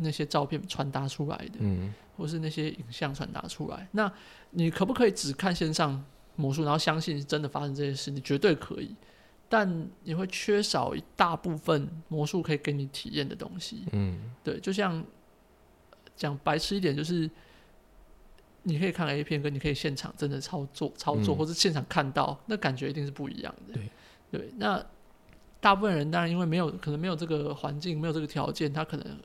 那些照片传达出来的，嗯或是那些影像传达出来。那你可不可以只看线上魔术，然后相信真的发生这些事？你绝对可以，但你会缺少一大部分魔术可以给你体验的东西。嗯对，就像讲白痴一点，就是你可以看 A 片，跟你可以现场真的操作操作，嗯或者现场看到，那感觉一定是不一样的。对对，那大部分人当然因为没有可能没有这个环境，没有这个条件，他可能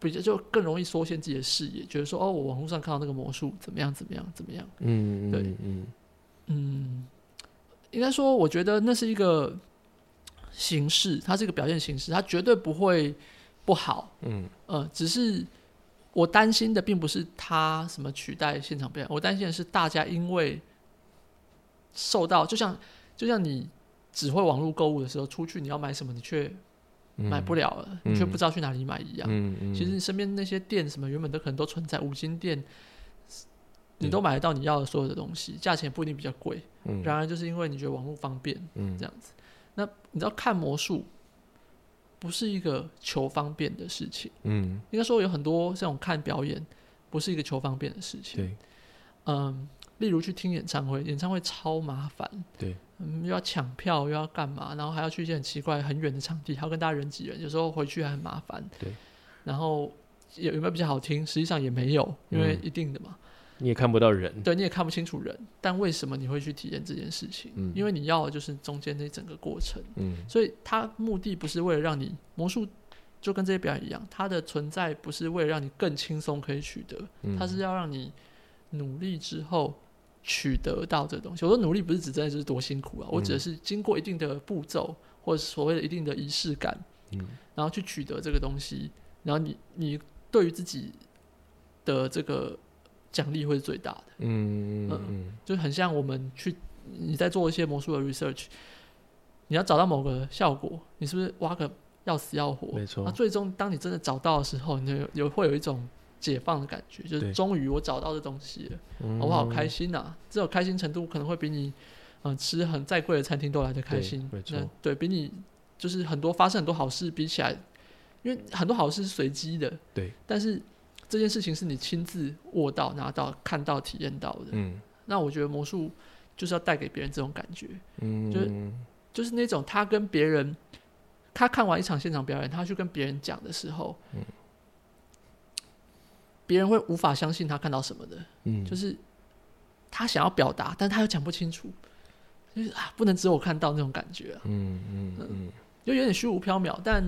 比较就更容易缩限自己的视野，觉得说哦，我网络上看到那个魔术怎么样怎么样怎么样。嗯对嗯嗯嗯，应该说，我觉得那是一个形式，它是一个表现形式，它绝对不会不好。嗯呃，只是我担心的并不是它什么取代现场表演，我担心的是大家因为受到，就像就像你只会网络购物的时候，出去你要买什么，你却嗯，买不了了，你却不知道去哪里买一样。其实你身边那些店什么原本都可能都存在，五金店，你都买得到你要的所有的东西，价钱不一定比较贵。嗯。然而就是因为你觉得网络方便嗯。这样子，那你知道看魔术不是一个求方便的事情，嗯。应该说有很多这种看表演不是一个求方便的事情。对。嗯，例如去听演唱会，演唱会超麻烦，对，嗯，又要抢票，又要干嘛，然后还要去一些很奇怪、很远的场地，还要跟大家人挤人，有时候回去还很麻烦。对，然后有有没有比较好听？实际上也没有，因为嗯一定的嘛。你也看不到人，对，你也看不清楚人，但为什么你会去体验这件事情？嗯因为你要的就是中间那整个过程，嗯所以它目的不是为了让你魔术就跟这些表演一样，它的存在不是为了让你更轻松可以取得，嗯，它是要让你努力之后取得到这东西。我说努力不是指真的就是多辛苦啊，我指的是经过一定的步骤或者所谓的一定的仪式感，嗯然后去取得这个东西，然后你你对于自己的这个奖励会是最大的，嗯嗯嗯就很像我们去你在做一些魔术的 research，你要找到某个效果，你是不是挖个要死要活？没错那最终当你真的找到的时候，你就有有会有一种解放的感觉，就是终于我找到这东西了，嗯。我好？开心呐、这种开心程度可能会比你嗯、呃吃很再贵的餐厅都来得开心。对没错。那对比你就是很多发生很多好事比起来，因为很多好事是随机的，对，但是这件事情是你亲自握到、拿到、看到、体验到的。嗯。那我觉得魔术就是要带给别人这种感觉，嗯，就是就是那种他跟别人，他看完一场现场表演，他去跟别人讲的时候，嗯别人会无法相信他看到什么的，嗯。就是他想要表达，但他又讲不清楚，就是啊，不能只有我看到那种感觉、啊，嗯嗯嗯。就有点虚无缥缈，但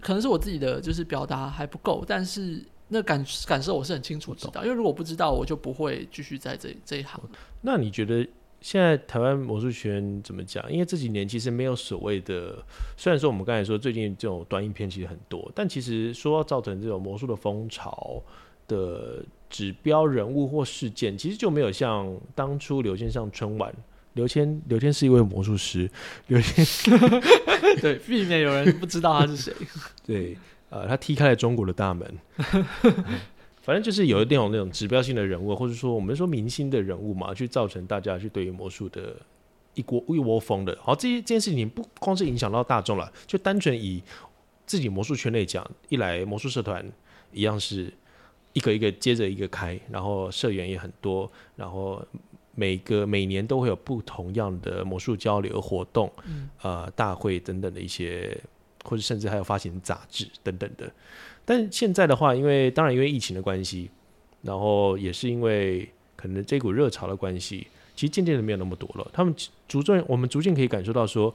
可能是我自己的就是表达还不够，但是那感感受我是很清楚知道，因为如果不知道，我就不会继续在这这一行。那你觉得现在台湾魔术圈怎么讲？因为这几年其实没有所谓的，虽然说我们刚才说最近这种短影片其实很多，但其实说要造成这种魔术的风潮的指标人物或事件，其实就没有像当初刘谦上春晚。刘谦，刘谦是一位魔术师。刘谦，[laughs] 对，避免有人不知道他是谁。[laughs] 对，呃，他踢开了中国的大门。[laughs] 反正就是有那种那种指标性的人物，或者说我们说明星的人物嘛，去造成大家去对于魔术的一锅一窝蜂的。好，这这件事情不光是影响到大众了，就单纯以自己魔术圈内讲，一来魔术社团一样是一个一个接着一个开，然后社员也很多，然后每个每年都会有不同样的魔术交流活动，呃，大会等等的一些，或者甚至还有发行杂志等等的。但现在的话，因为当然因为疫情的关系，然后也是因为可能这股热潮的关系，其实渐渐的没有那么多了。他们逐渐，我们逐渐可以感受到说，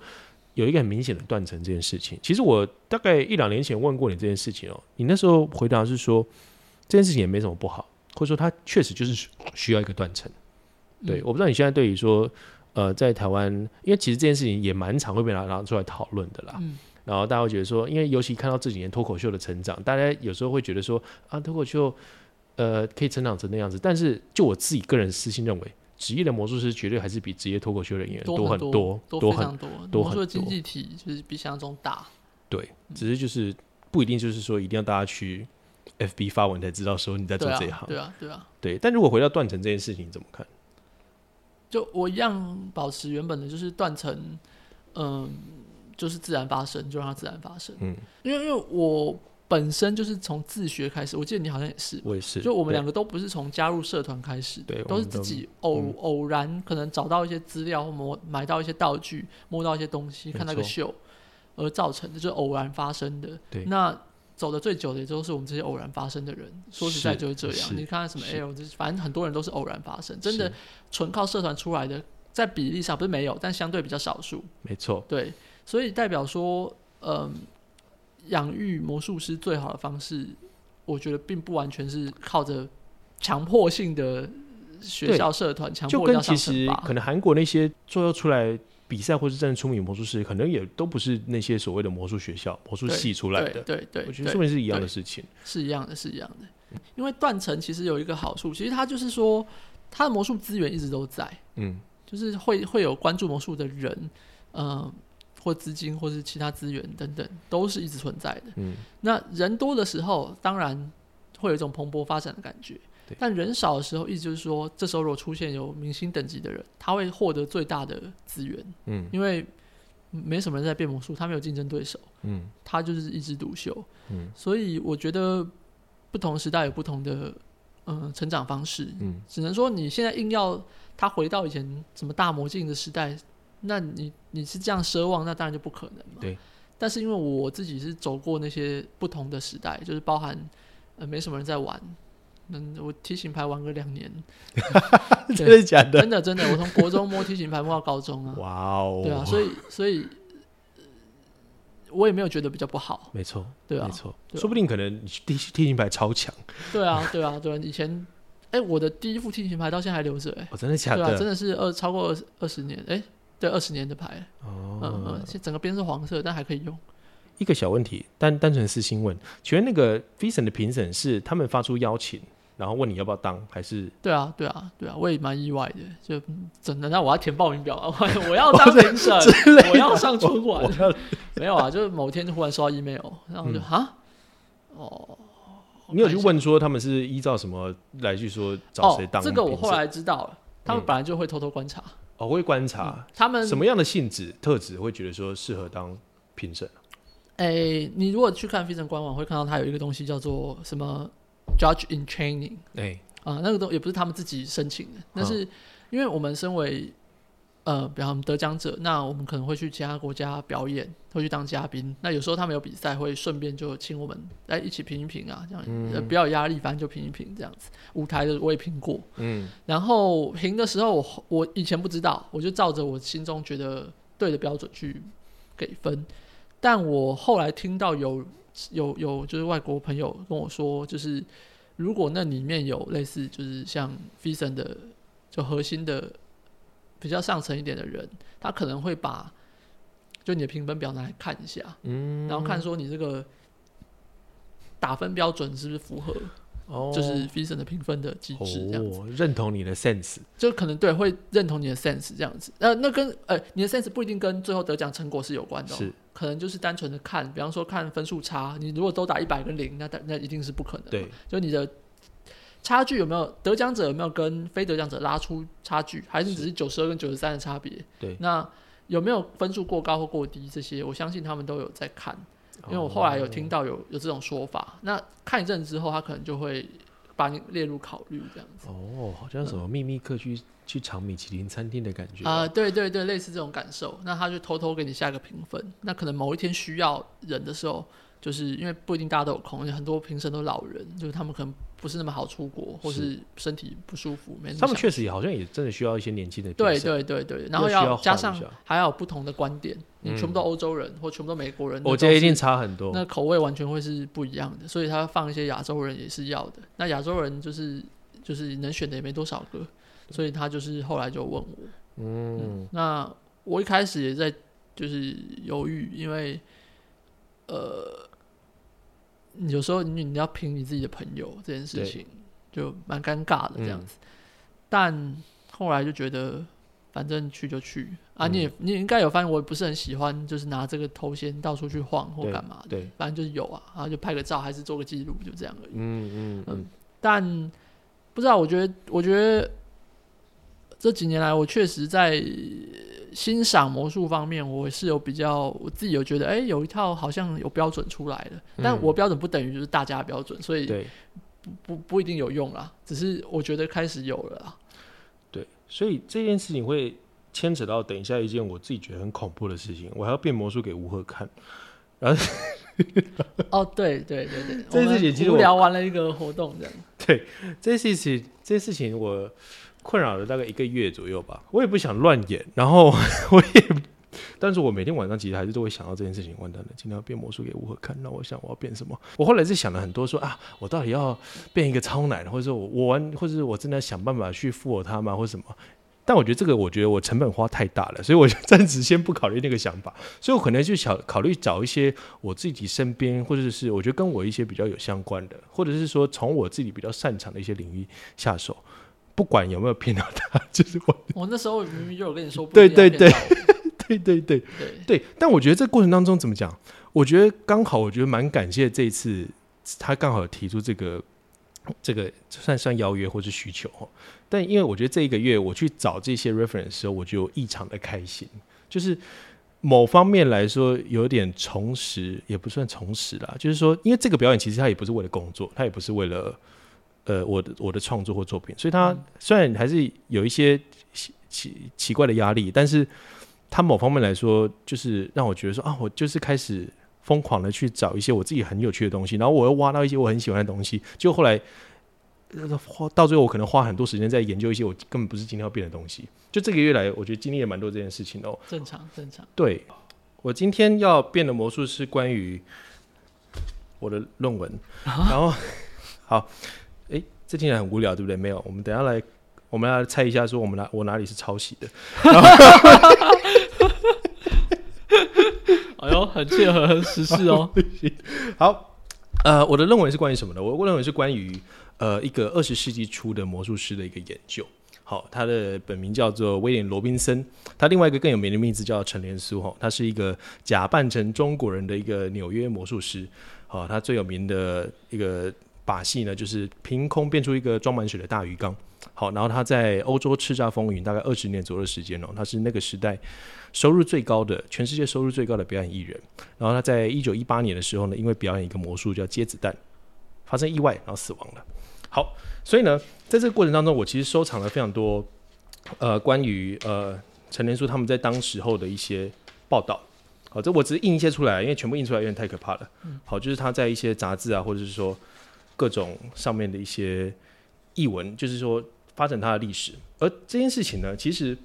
有一个很明显的断层这件事情。其实我大概一两年前问过你这件事情哦，你那时候回答是说这件事情也没什么不好，或者说它确实就是需要一个断层。对，嗯我不知道你现在对于说，呃，在台湾，因为其实这件事情也蛮常会被拿拿出来讨论的啦。嗯然后大家会觉得说，因为尤其看到这几年脱口秀的成长，大家有时候会觉得说啊，脱口秀呃可以成长成那样子。但是就我自己个人私心认为，职业的魔术师绝对还是比职业脱口秀人员多很多，多很多。多魔术的经很多济体就是比想象中大。对，只是就是不一定就是说一定要大家去 FB 发文才知道说你在做这一行。，对啊，对啊。对，但如果回到断层这件事情，你怎么看？就我一样保持原本的，就是断层，嗯，就是自然发生，就让它自然发生。嗯，因为因为我本身就是从自学开始，我记得你好像也是，我也是，就我们两个个都不是从加入社团开始，对都是自己偶、嗯。偶然可能找到一些资料，或摸买到一些道具，摸到一些东西，看到一个秀，而造成的，就是偶然发生的。对。那走的最久的也都是我们这些偶然发生的人。说实在就是这样，你看什么是。L，就是反正很多人都是偶然发生，真的纯靠社团出来的，在比例上不是没有，但相对比较少数。没错，对，所以代表说，嗯，养育魔术师最好的方式，我觉得并不完全是靠着强迫性的学校社团强迫要跟其实可能韩国那些最后出来比赛或是真的出名魔术师，可能也都不是那些所谓的魔术学校、魔术系出来的。对对，我觉得对说明是一样的事情。是一样的，是一样的。因为断层其实有一个好处，其实它就是说，它的魔术资源一直都在，嗯，就是会会有关注魔术的人，嗯、或资金或是其他资源等等，都是一直存在的。嗯，那人多的时候，当然会有一种蓬勃发展的感觉对。但人少的时候，意思就是说，这时候如果出现有明星等级的人，他会获得最大的资源，嗯因为没什么人在变魔术，他没有竞争对手，嗯他就是一枝独秀。嗯所以我觉得不同时代有不同的嗯、呃成长方式，嗯，只能说你现在硬要他回到以前什么大魔镜的时代，那你你是这样奢望，那当然就不可能嘛。对。但是因为我自己是走过那些不同的时代，就是包含呃没什么人在玩，嗯我梯形牌玩个两年，[laughs] 真的假的？真的真的，我从国中摸梯形牌摸到高中啊。哇哦！对啊，所以所以，呃我也没有觉得比较不好。没错，对啊没，错，说不定可能你梯梯形牌超强，对啊，对啊，对啊。以前，哎、我的第一副梯形牌到现在还留着，哎，哦，真的假对啊，的？真的是二超过二十二十年，哎、对，二十年的牌，嗯哦嗯，，现整个边是黄色，但还可以用。一个小问题，单单纯是新问，请问那个 v i s o n 的评审是他们发出邀请，然后问你要不要当，还是？对啊，对啊，对啊，我也蛮意外的，就嗯真的，那我要填报名表啊，我 [laughs] 我要当评审，[laughs] 我要上春晚 [laughs] 没有啊，就是某天就忽然收到 email，然后我就嗯。哈，哦，你有去问说他们是依照什么来去说找谁当？这个我后来知道了，他们嗯。本来就会偷偷观察，哦会观察他们什么样的性质特质会觉得说适合当评审？诶，你如果去看飞城官网，会看到它有一个东西叫做什么 Judge in Training 哎，啊、那个东也不是他们自己申请的，嗯那是因为我们身为呃，比方得奖者，那我们可能会去其他国家表演，会去当嘉宾。那有时候他们有比赛，会顺便就请我们来一起评一评啊，这样、嗯呃不要压力，反正就评一评这样子。舞台的我也评过，嗯然后评的时候我，我以前不知道，我就照着我心中觉得对的标准去给分。但我后来听到有有有就是外国朋友跟我说，就是如果那里面有类似就是像 f i s o n 的就核心的比较上层一点的人，他可能会把就你的评分表拿来看一下，嗯，然后看说你这个打分标准是不是符合哦就是 o n 的评分的机制这样子。哦，认同你的 sense，就可能对会认同你的 sense 这样子，呃，那跟呃你的 sense 不一定跟最后得奖成果是有关的、哦，是可能就是单纯的看，比方说看分数差，你如果都打一百跟零，那那一定是不可能，对，就你的差距有没有得奖者有没有跟非得奖者拉出差距，还是只是九十二跟九十三的差别？对。那有没有分数过高或过低这些，我相信他们都有在看，因为我后来有听到有有这种说法，那看一阵之后，他可能就会把你列入考虑这样子。哦，好像什么秘密客去去尝米其林餐厅的感觉。啊、对对对，类似这种感受，那他就偷偷给你下个评分。那可能某一天需要人的时候，就是因为不一定大家都有空，而且很多评审都老人，就是他们可能不是那么好出国，或是身体不舒服，没他们确实也好像也真的需要一些年轻的对对对对，然后要要加上还要有不同的观点，你嗯全部都欧洲人、或全部都美国人，我觉得一定差很多。那口味完全会是不一样的，所以他放一些亚洲人也是要的。那亚洲人就是就是能选的也没多少个，所以他就是后来就问我，嗯，那我一开始也在就是犹豫，因为呃，有时候你你要凭你自己的朋友这件事情就蛮尴尬的这样嗯子，但后来就觉得。反正去就去啊！嗯你也你应该有发现，我也不是很喜欢，就是拿这个头衔到处去晃或干嘛的。对，反正就是有啊，然后就拍个照，还是做个记录，就这样而已。嗯嗯嗯，但不知道，我觉得，我觉得这几年来，我确实在欣赏魔术方面，我是有比较，我自己有觉得，哎、有一套好像有标准出来的。但嗯我标准不等于就是大家的标准，所以不不不一定有用啦。只是我觉得开始有了啦。对，所以这件事情会牵扯到等一下一件我自己觉得很恐怖的事情，我还要变魔术给吴赫看。然后 [laughs] 哦，对对对对，[laughs] 这件事情其实我聊完了一个活动这样。对这件事情，这件事情我困扰了大概一个月左右吧。我也不想乱演，然后 [laughs] 我也，但是我每天晚上其实还是都会想到这件事情。完蛋了，今天要变魔术给吴赫看，那我想我要变什么？我后来是想了很多说啊，我到底要变一个超男，或者说我我玩，或者是我真的想办法去复活他吗，或什么？但我觉得这个，我觉得我成本花太大了，所以我就暂时先不考虑那个想法。所以我可能就想考虑找一些我自己身边，或者是我觉得跟我一些比较有相关的，或者是说从我自己比较擅长的一些领域下手，不管有没有骗到他，[laughs] 就是我，我那时候明明就有跟你说不对对对 [laughs] 对对对对。但我觉得这过程当中怎么讲？我觉得刚好，我觉得蛮感谢这一次他刚好提出这个这个算算邀约或是需求哦。但因为我觉得这一个月我去找这些 reference 的时候，我就异常的开心，就是某方面来说有点重拾，也不算重拾啦，就是说，因为这个表演其实它也不是为了工作，它也不是为了呃我的我的创作或作品，所以它嗯虽然还是有一些奇奇奇怪的压力，但是它某方面来说，就是让我觉得说啊，我就是开始疯狂的去找一些我自己很有趣的东西，然后我又挖到一些我很喜欢的东西，就后来呃花到最后我可能花很多时间在研究一些我根本不是今天要变的东西。就这个月来，我觉得经历了蛮多这件事情哦。正常正常。对，我今天要变的魔术是关于我的论文，[laughs] 然后好，诶，这听起来很无聊，对不对？没有，我们等下来，我们来猜一下，说我们哪我哪里是抄袭的。[laughs] 哎呦，很切合时事哦。[laughs] 好，呃，我的论文是关于什么呢？我论文是关于呃一个二十世纪初的魔术师的一个研究。好，他的本名叫做威廉罗宾森，他另外一个更有名的名字叫陈连苏。哈，他是一个假扮成中国人的一个纽约魔术师。好，他最有名的一个把戏呢，就是凭空变出一个装满水的大鱼缸。好，然后他在欧洲叱咤风云大概二十年左右的时间哦，他是那个时代收入最高的，全世界收入最高的表演艺人。然后他在一九一八年的时候呢，因为表演一个魔术叫接子弹，发生意外然后死亡了。好，所以呢，在这个过程当中，我其实收藏了非常多呃关于呃陈年书他们在当时候的一些报道。好，这我只是印一些出来，因为全部印出来有点太可怕了。好，就是他在一些杂志啊，或者是说各种上面的一些译文，就是说发展它的历史。而这件事情呢，其实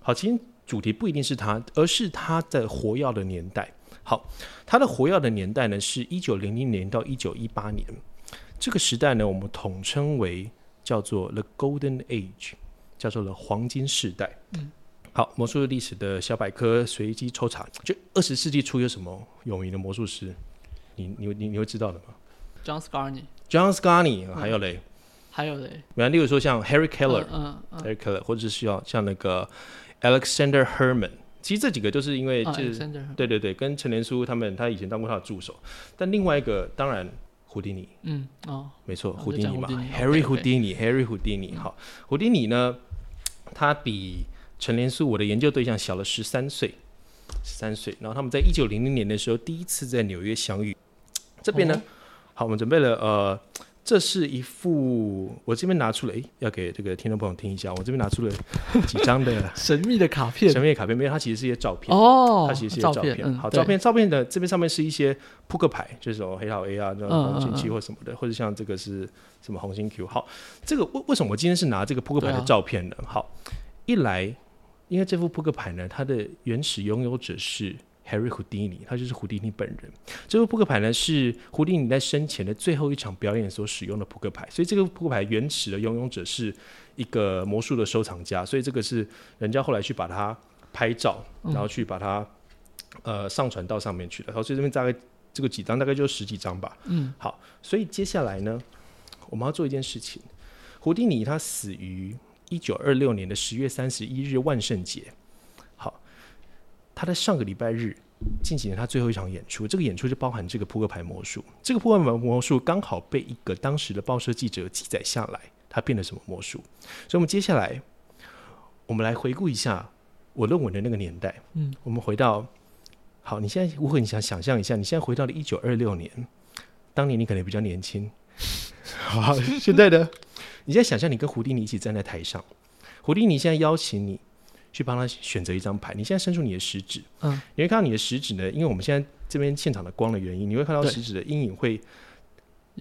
好，其实主题不一定是它，而是它的活跃的年代。好，它的活跃的年代呢，是一九零零年到一九一八年。这个时代呢，我们统称为叫做 The Golden Age，叫做了黄金时代。嗯，好，魔术历史的小百科随机抽查，就二十世纪初有什么有名的魔术师？你你你你会知道的吗？John Scarney。John Scarney，还有嘞？还有嘞？比方例如说像 Harry Keller，嗯嗯，Harry Keller，或者是需要像那个 Alexander Herman，其实这几个就是因为就是对对对，跟陈连书他们，他以前当过他的助手。但另外一个当然。胡迪尼，嗯哦，没错，胡迪尼嘛，Harry 胡迪尼，Harry 胡迪尼，好，胡迪尼呢，他比陈连素我的研究对象小了十三岁，十三岁，然后他们在一九零零年的时候第一次在纽约相遇，这边呢，好，我们准备了呃。这是一副我这边拿出了，哎，要给这个听众朋友听一下。我这边拿出了几张的 [laughs] 神秘的卡片，神秘的卡片没有，它其实是一些照片哦，它其实是一些照片。好，照片照片的这边上面是一些扑克牌，就是什么黑桃 A 啊，这种红心 Q 或什么的，或者像这个是什么红心 Q。好，这个为为什么我今天是拿这个扑克牌的照片呢？好，一来因为这副扑克牌呢，它的原始拥有者是。Harry Houdini，他就是胡迪尼本人。这副扑克牌呢，是胡迪尼在生前的最后一场表演所使用的扑克牌。所以这个扑克牌原始的拥有者是一个魔术的收藏家。所以这个是人家后来去把它拍照，然后去把它呃上传到上面去了。然后所以这边大概这个几张，大概就十几张吧。嗯，好。所以接下来呢，我们要做一件事情。胡迪尼他死于一九二六年的十月三十一日万圣节。他在上个礼拜日进行了他最后一场演出，这个演出就包含这个扑克牌魔术。这个扑克牌魔术刚好被一个当时的报社记者记载下来，他变了什么魔术？所以，我们接下来我们来回顾一下我论文的那个年代。嗯，我们回到好，你现在如果你想想象一下，你现在回到了一九二六年，当年你可能比较年轻。[laughs] 好，现在呢，你现在想象你跟胡迪尼一起站在台上，胡迪尼现在邀请你。去帮他选择一张牌。你现在伸出你的食指，嗯，你会看到你的食指呢，因为我们现在这边现场的光的原因，你会看到食指的阴影会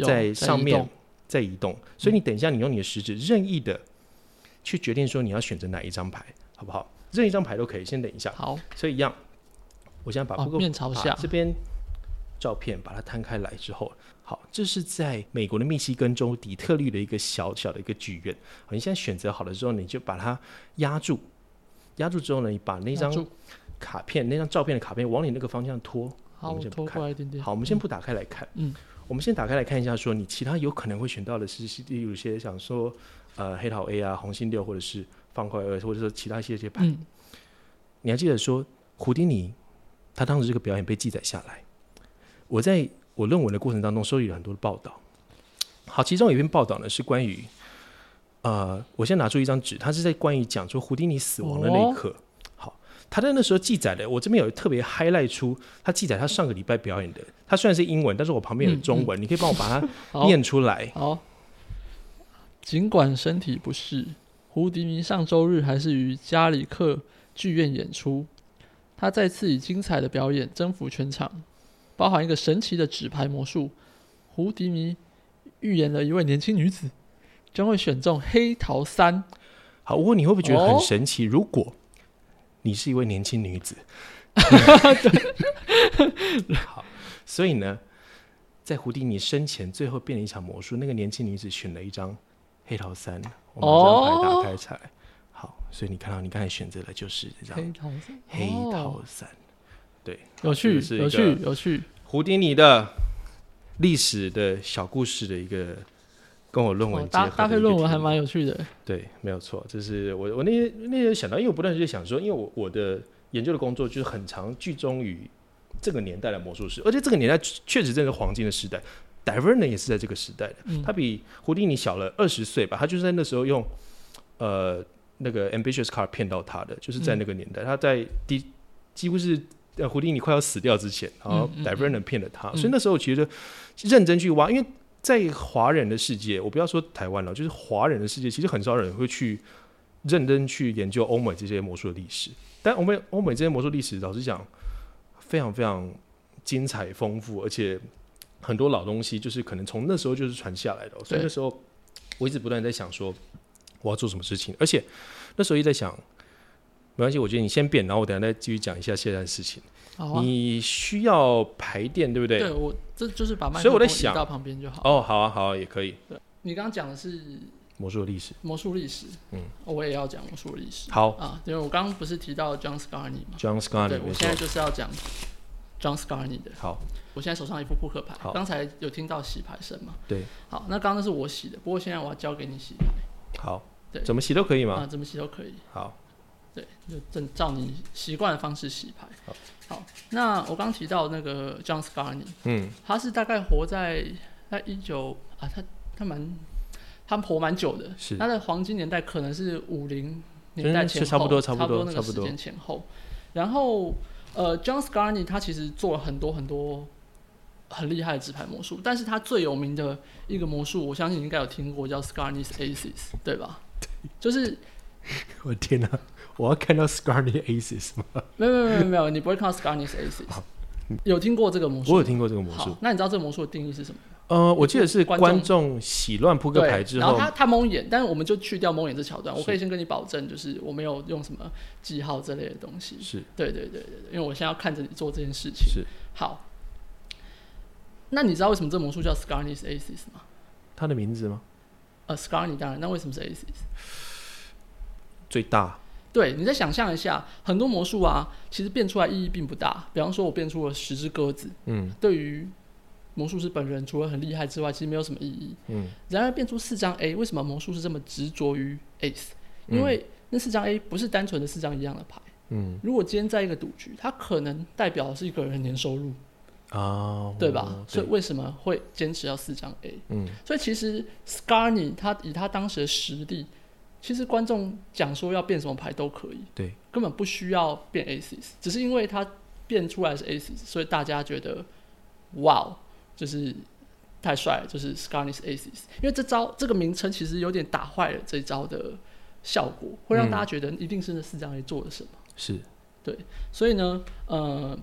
在上面在移动。所以你等一下，你用你的食指任意的去决定说你要选择哪一张牌，好不好？任意一张牌都可以。先等一下，好。所以一样，我现在把面朝下这边照片把它摊开来之后，好，这是在美国的密西根州底特律的一个小小的一个剧院。好，你现在选择好了之后，你就把它压住。压住之后呢，你把那张卡片、那张照片的卡片往你那个方向拖。好，我拖过来一点点。好，我们先不打开来看。嗯，我们先打开来看一下，说你其他有可能会选到的是，例如些想说，呃，黑桃 A 啊，红心六，或者是方块二，或者说其他一些些牌。嗯。你还记得说，胡迪尼他当时这个表演被记载下来。我在我论文的过程当中收集了很多的报道。好，其中有一篇报道呢是关于。呃，我先拿出一张纸，它是在关于讲说胡迪尼死亡的那一刻。好，他在那时候记载的，我这边有特别 highlight 出他记载他上个礼拜表演的。他虽然是英文，但是我旁边有中文，你可以帮我把它 [laughs] 念出来。好，尽管身体不适，胡迪尼上周日还是于加里克剧院演出。他再次以精彩的表演征服全场，包含一个神奇的纸牌魔术。胡迪尼预言了一位年轻女子。将会选中黑桃三。好，不过你会不会觉得很哦神奇？如果你是一位年轻女子，[laughs] 好，所以呢，在胡迪尼生前最后变了一场魔术，那个年轻女子选了一张黑桃三，我们把这张牌打开起来。好，所以你看到你刚才选择的就是这张黑桃三，黑哦桃三，对，有趣，是有趣，有趣。胡迪尼的历史的小故事的一个跟我论文结合的搭配论文还蛮有趣的。对，没有错，就是我我那天那天想到，因为我不断地在想说，因为我我的研究的工作就是很长聚中于这个年代的魔术师，而且这个年代确确实真的是黄金的时代。Divernon 也是在这个时代的，嗯他比胡迪尼小了二十岁吧，他就是在那时候用呃那个 Ambitious Card 骗到他的，就是在那个年代，他在第几乎是呃胡迪尼快要死掉之前，然后嗯嗯嗯 Divernon 骗了他，嗯所以那时候其实认真去挖，因为在华人的世界，我不要说台湾了，就是华人的世界，其实很少人会去认真去研究欧美这些魔术的历史。但欧美欧美这些魔术历史，老实讲，非常非常精彩丰富，而且很多老东西就是可能从那时候就是传下来的哦、所以那时候我一直不断在想说我要做什么事情，而且那时候一直在想，没关系，我觉得你先变，然后我等下再继续讲一下现在的事情。你需要排电，对不对？对我这就是把麦克风移到旁边就好。哦，好啊，好啊，也可以。你刚刚讲的是魔术的历史，魔术历史，嗯，我也要讲魔术历史。好啊，因为我刚刚不是提到 John Scarney 吗？，John Scott，对，我现在。就是要讲 John Scarney 的。好，我现在手上一副扑克牌好，刚才有听到洗牌声嘛？对，好，那刚刚那是我洗的，不过现在我要交给你洗牌，好，对怎么洗都可以吗啊，吗？怎么洗都可以。好，对，就正照你习惯的方式洗牌。好，那我刚提到那个 John Scarney，嗯，他是大概活在在一九啊，他他蛮他活蛮久的，是他的黄金年代可能是五零年代嗯前后，差不多差差不多那个时间前后。然后呃，John Scarney 他其实做了很多很多很厉害的纸牌魔术，但是他最有名的一个魔术，我相信你应该有听过，叫 Scarney's Aces，对吧？就是 [laughs] 我天哪，我要看到 Scarny Aces 吗？没有没有没有没有，你不会看到 Scarney's Aces，有听过这个魔术？我有听过这个魔术，。那你知道这个魔术的定义是什么？呃，我记得是观众洗乱扑克，牌之后，然后他他蒙眼，但是我们就去掉蒙眼这桥段。我可以先跟你保证，就是我没有用什么记号这类的东西。是对对对对对，因为我现在要看着你做这件事情。是好，那你知道为什么这魔术叫 Scarney's Aces 吗？他的名字吗？呃，Scarney 当然，那为什么是 Aces？最大对，你再想象一下，很多魔术啊，其实变出来意义并不大。比方说，我变出了十只鸽子，嗯对于魔术师本人除了很厉害之外，其实没有什么意义。嗯，然而变出四张 A，为什么魔术师这么执着于 Ace？嗯因为那四张 A 不是单纯的四张一样的牌。嗯如果今天在一个赌局，它可能代表的是一个人的年收入，啊，对吧？哦所以为什么会坚持要四张 A？嗯所以其实 Scarney 他以他当时的实力，其实观众讲说要变什么牌都可以，对，根本不需要变 Aces，只是因为它变出来是 Aces，所以大家觉得哇，哦就是太帅了，就是 Scarney's Aces。因为这招这个名称其实有点打坏了这一招的效果，会让嗯大家觉得一定是那四张 A 做了什么。是对所以呢，呃，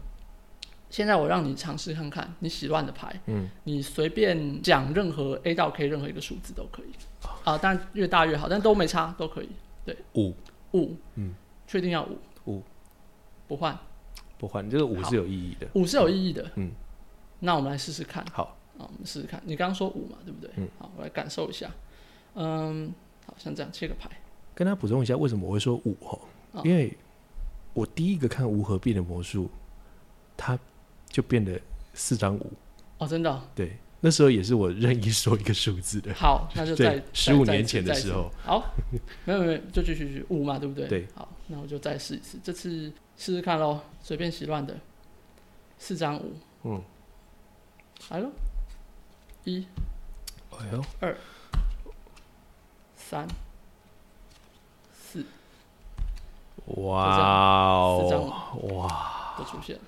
现在我让你尝试看看，你洗乱的牌，嗯。你随便讲任何 A 到 K 任何一个数字都可以，啊，当然越大越好，但都没差，都可以。对。五。五，嗯，确定要五，五。不换，不换，这个五是有意义的。五是有意义的，嗯，那我们来试试看，好，啊，我们试试看，你刚刚说五嘛，对不对？嗯，好，我来感受一下，嗯，好像这样切个牌，跟他补充一下，为什么我会说五哦？哦。因为我第一个看无合变的魔术，它就变得四张五。哦，真的哦、对，那时候也是我任意说一个数字的。好，那就在，十五年前的时，候，好，[laughs] 没有没有，就继续继续五嘛，对不对？对，好，那我就再试一次，这次试试看喽，随便洗乱的，四张五，嗯，来喽，一。哎呦，二。三。四。哇四张哦，哇。都出现了，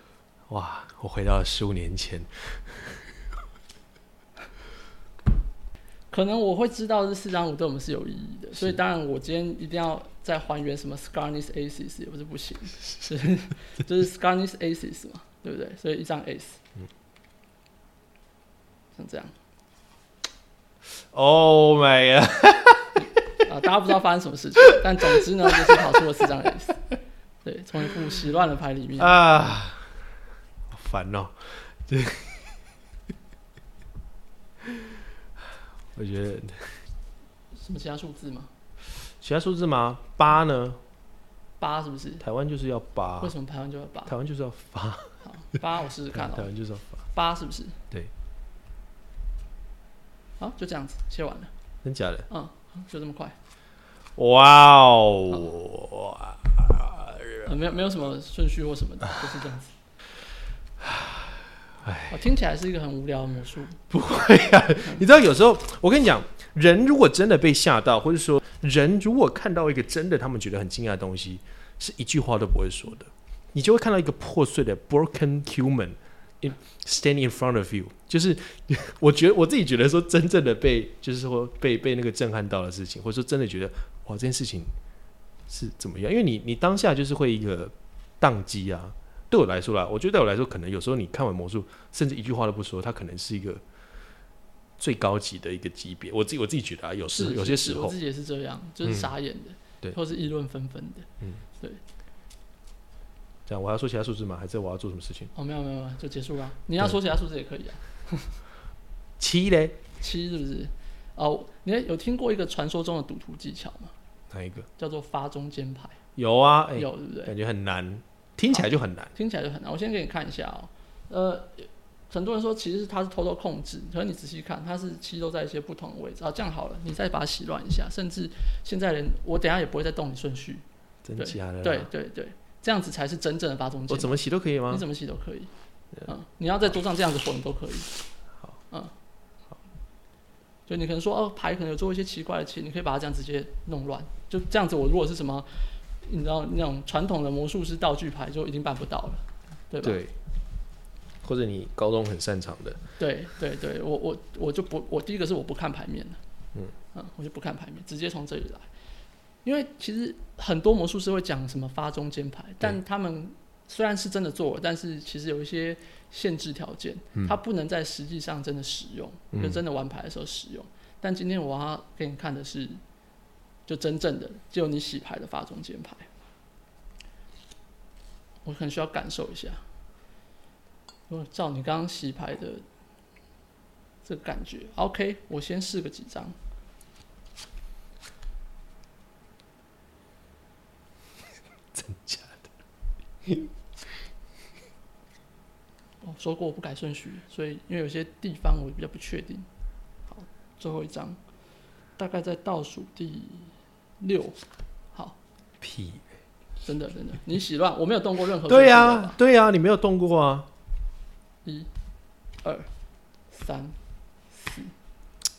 哇，我回到了十五年前。[laughs] 可能我会知道这四张五对我们是有意义的，所以当然我今天一定要再还原什么 Scarney's Aces 也不是不行，是 [laughs] 就是 Scarney's Aces 嘛，对不对？所以一张 Ace，像这样。Oh my god！[laughs] 啊，大家不知道发生什么事情，但总之呢，就是跑出了四张 S，对，从一副洗乱的牌里面，啊，好烦哦、对，[laughs] 我觉得什么其他数字吗？其他数字吗？八呢？八是不是？台湾就是要八为，什么台湾就要八？台湾就是要发，好，八我试试看台哦，[laughs] 湾就是要发，八是不是？对，好，就这样子切完了，真假的？嗯，就这么快，哇哦！呃没有没有什么顺序或什么的，就是这样子。哎，听起来是一个很无聊的魔术。不会啊 [laughs] 你知道有时候我跟你讲，人如果真的被吓到，或者说人如果看到一个真的他们觉得很惊讶的东西，是一句话都不会说的，你就会看到一个破碎的 broken human in stand in front of you。就是我觉得我自己觉得说，真正的被就是说被被那个震撼到的事情，或者说真的觉得哇这件事情是怎么样？因为你你当下就是会一个宕机啊。对我来说啦，我觉得对我来说，可能有时候你看完魔术，甚至一句话都不说，它可能是一个最高级的一个级别。我自己我自己觉得啊，有时有些时候我自己也是这样，就是嗯傻眼的，对或是议论纷纷的。嗯，对这样，我要说其他数字吗？还是我要做什么事情？哦，没有没有没有，就结束啦。你要说其他数字也可以啊。[laughs] 七嘞？七是不是？哦，你有听过一个传说中的赌徒技巧吗？哪一个？叫做发中间牌，有啊，哎、有对不对？感觉很难，听起来就很难。听起来就很难。我先给你看一下哦。呃，很多人说其实是它是偷偷控制，可是你仔细看，它是七都在一些不同的位置。啊，这样好了，你再把它洗乱一下，甚至现在人我等下也不会再动你顺序。真对假的？对对对，这样子才是真正的发中间。我怎么洗都可以吗你？怎么洗都可以。嗯，你要在桌上这样子混都可以。好，嗯，就你可能说哦，牌可能有做一些奇怪的棋，你可以把它这样直接弄乱。就这样子，我如果是什么，你知道那种传统的魔术师道具牌就已经办不到了，对吧？对，或者你高中很擅长的，对对对，我我我就不，我第一个是我不看牌面的，嗯我就不看牌面，直接从这里来。因为其实很多魔术师会讲什么发中间牌，但他们虽然是真的做了，但是其实有一些限制条件，嗯它不能在实际上真的使用，就真的玩牌的时候使用。但今天我要给你看的是，就真正的只有你洗牌的发中间牌，我很需要感受一下。如果照你刚刚洗牌的这个感觉，OK，我先试个几张。[laughs] 真假的我 [laughs] 说过我不改顺序，所以因为有些地方我比较不确定。好，最后一张，大概在倒数第六。好，屁？真的真的，你洗乱，我没有动过任何。对呀、，对呀、你没有动过啊。一、二、三、四，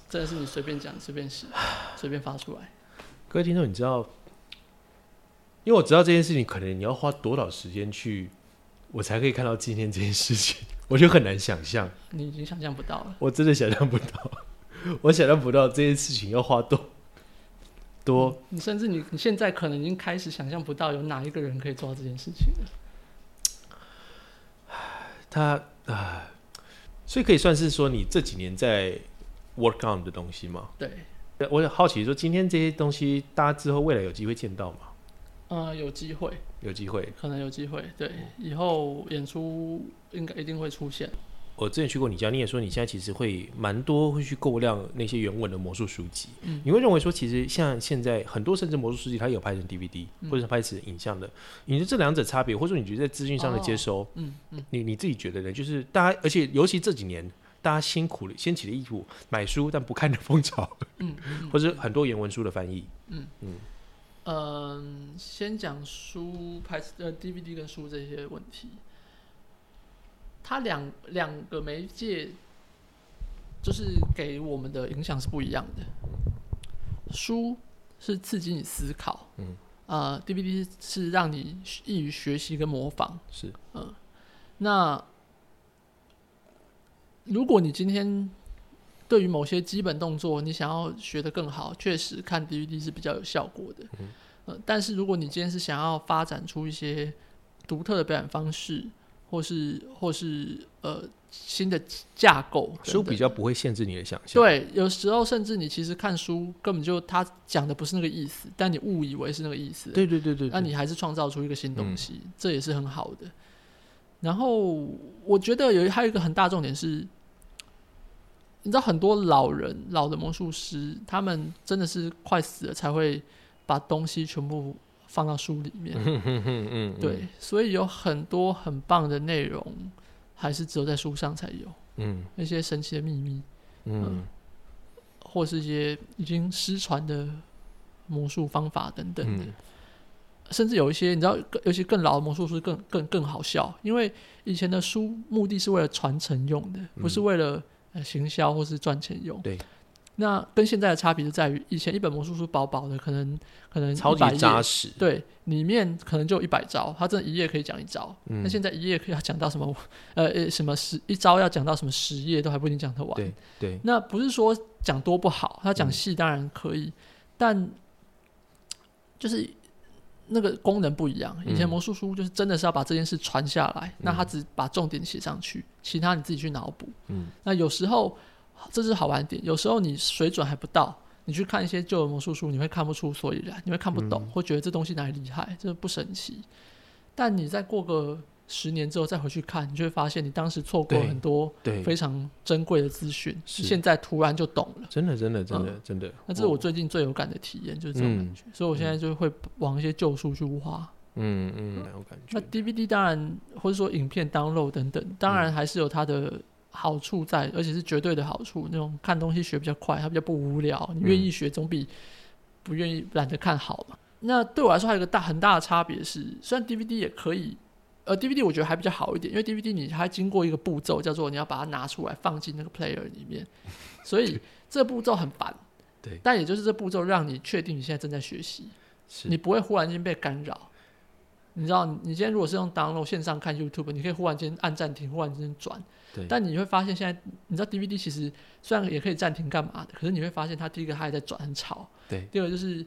真的是你随便讲、随便洗、[sighs] 随便发出来。各位听众，你知道，因为我知道这件事情，可能你要花多少时间去，我才可以看到今天这件事情，我就很难想象，你已经想象不到了。我真的想象不到，我想象不到这件事情要花多多。你甚至你你现在可能已经开始想象不到有哪一个人可以做到这件事情了。[sighs] 他啊，所以可以算是说你这几年在 work on 的东西吗？对，我很好奇说，今天这些东西，大家之后未来有机会见到吗？呃，有机会，有机会。可能有机会。对，以后演出应该一定会出现。我之前去过你家，你也说你现在其实会蛮多会去购量那些原文的魔术书籍。嗯。你会认为说，其实像现在很多甚至魔术书籍，它有拍成 DVD、嗯。或者是拍成影像的，你觉得这两者差别，或者说你觉得在资讯上的接收，嗯嗯，你你自己觉得呢？就是大家，而且尤其这几年，大家辛苦了，掀起了一股买书但不看的风潮，[laughs] 嗯嗯或者很多原文书的翻译。嗯，先讲书拍呃 DVD 跟书这些问题，它两两个媒介就是给我们的影响是不一样的。书是刺激你思考，嗯，呃，DVD 是让你易于学习跟模仿。是，嗯那如果你今天对于某些基本动作你想要学得更好，确实看 DVD 是比较有效果的。呃，但是如果你今天是想要发展出一些独特的表演方式，或是或是呃新的架构等等，书比较不会限制你的想象。对，有时候甚至你其实看书根本就他讲的不是那个意思，但你误以为是那个意思，对对对对，那你还是创造出一个新东西，这也是很好的。然后我觉得有还有一个很大重点是，你知道很多老人老的魔术师，他们真的是快死了才会把东西全部放到书里面。嗯嗯嗯，对，所以有很多很棒的内容，还是只有在书上才有。嗯那些神奇的秘密，嗯或是一些已经失传的魔术方法等等的。嗯甚至有一些你知道，更尤其更老的魔术师更更更好笑，因为以前的书目的是为了传承用的，不是为了呃行销或是赚钱用。对。那跟现在的差别就在于，以前一本魔术书薄薄的，可能可能超100页级扎实。对，里面可能就一百招，他真的一页可以讲一招。嗯那现在一页可以要讲到什么？[laughs] 呃呃，什么十一招要讲到什么十页都还不一定讲得完。对对，那不是说讲多不好，他讲细当然可以，但就是那个功能不一样。以前嗯魔术书就是真的是要把这件事传下来，那他只把重点写上去，其他你自己去脑补。嗯，那有时候这是好玩点，有时候你水准还不到。你去看一些旧的魔术书，你会看不出所以然，你会看不懂，嗯会觉得这东西哪里厉害，这不神奇。但你再过个十年之后再回去看，你就会发现你当时错过对很多，非常珍贵的资讯，是现在突然就懂了。真的真的真的真的。那这是我最近最有感的体验，就是这种感觉。所以我现在就会往一些旧书去挖。嗯嗯，有感那。DVD 当然，或者说影片 download 等等，当然还是有它的好处在，而且是绝对的好处。那种看东西学比较快，它比较不无聊，你愿意学总比不愿意懒得看好嘛。那对我来说还有一个大很大的差别是，虽然 DVD 也可以，呃，DVD 我觉得还比较好一点，因为 DVD 你还经过一个步骤，叫做你要把它拿出来放进那个 player 里面，所以这步骤很烦。对但也就是这步骤让你确定你现在正在学习，是你不会忽然间被干扰。你知道，你今天如果是用 download 线上看 YouTube，你可以忽然间按暂停，忽然间转。对但你会发现，现在你知道 DVD 其实虽然也可以暂停干嘛的，可是你会发现它第一个它还在转，很吵。对，第二个就是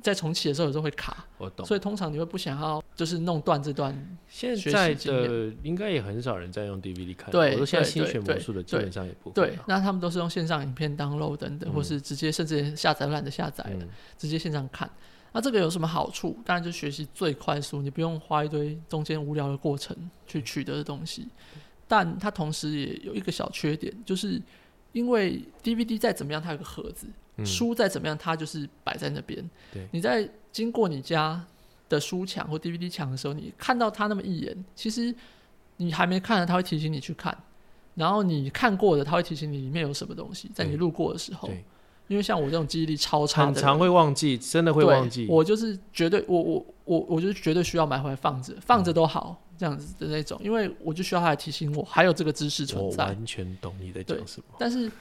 在重启的时候有时候会卡，我懂。所以通常你会不想要就是弄断这段。现在的应该也很少人在用 DVD 看。对我说现在新学魔术的基本上也不会对啊。，那他们都是用线上影片 download 等等，嗯或是直接甚至下载懒得下载了，嗯直接线上看。那这个有什么好处？当然就学习最快速，你不用花一堆中间无聊的过程去取得的东西。但它同时也有一个小缺点，就是因为 DVD 再怎么样，它有个盒子，嗯书再怎么样，它就是摆在那边。对你在经过你家的书墙或 DVD 墙的时候，你看到它那么一眼，其实你还没看的，它会提醒你去看。然后你看过的，它会提醒你里面有什么东西，在你路过的时候。对，因为像我这种记忆力超差的，很常会忘记，真的会忘记。我就是绝对，我我我我就是绝对需要买回来放着，放着都好这样子的那种，因为我就需要它来提醒我还有这个知识存在。我完全懂你在讲什么。但是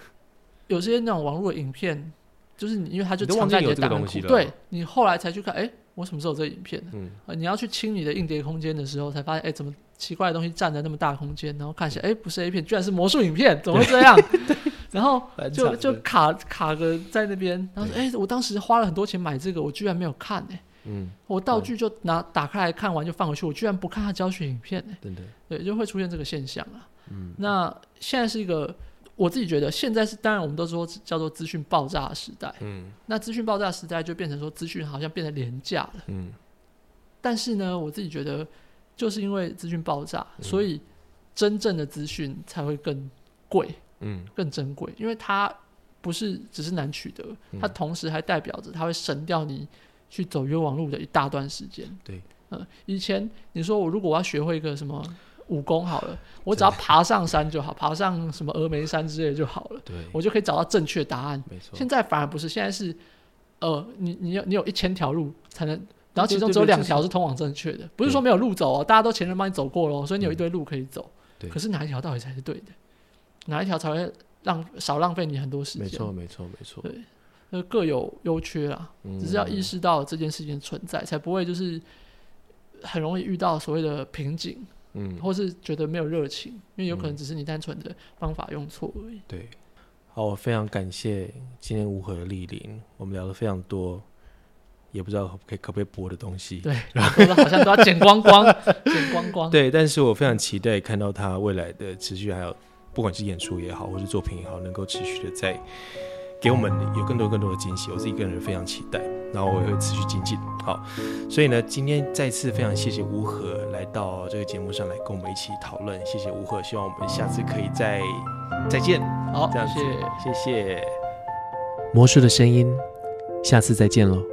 有些那种网络的影片，就是你因为它就忘藏记你的档案库，东西了对你后来才去看，哎、我什么时候有这个影片呢？嗯，呃，你要去清你的硬碟空间的时候，才发现，哎、怎么奇怪的东西占了那么大空间？然后看起来，哎、不是 A 片，居然是魔术影片，怎么会这样？[laughs] 然后就就卡卡个在那边，然后说，哎、我当时花了很多钱买这个，我居然没有看、哎，嗯，我道具就拿打开来看完就放回去，我居然不看他教学影片、哎，真的，对，就会出现这个现象啊。嗯，那现在是一个，我自己觉得现在是，当然我们都说叫做资讯爆炸的时代，嗯。那资讯爆炸时代就变成说资讯好像变得廉价了。嗯。但是呢，我自己觉得，就是因为资讯爆炸，嗯。所以真正的资讯才会更贵、嗯更珍贵，因为它不是只是难取得，嗯它同时还代表着它会省掉你去走冤枉路的一大段时间。对，嗯，以前你说我如果我要学会一个什么武功好了，我只要爬上山就好，爬上什么峨眉山之类就好了，对，我就可以找到正确答案。没错。现在反而不是，现在是，呃，你你有你有一千条路才能，然后其中只有两条是通往正确的，不是说没有路走哦，大家都前人帮你走过了哦，所以你有一堆路可以走。对可是哪一条到底才是对的？哪一条才会让少浪费你很多时间？没错，没错，没错。对呃，各有优缺啦，嗯只是要意识到这件事情的存在，才不会就是很容易遇到所谓的瓶颈，嗯，或是觉得没有热情，因为有可能只是你单纯的方法用错而已。对。好，我非常感谢今天吴和的莅临，我们聊了非常多也不知道可不可以可不可以播的东西。对，然 [laughs] 后好像都要剪光光，剪光光。对，但是我非常期待看到他未来的持续，还有不管是演出也好，或是作品也好，能够持续的在给我们有更多更多的惊喜。我自己个人非常期待，然后我也会持续精进。好，所以呢，今天再次非常谢谢吴和来到这个节目上来跟我们一起讨论，谢谢吴和，希望我们下次可以再再见。好，这样子谢谢。谢谢魔术的声音，下次再见喽。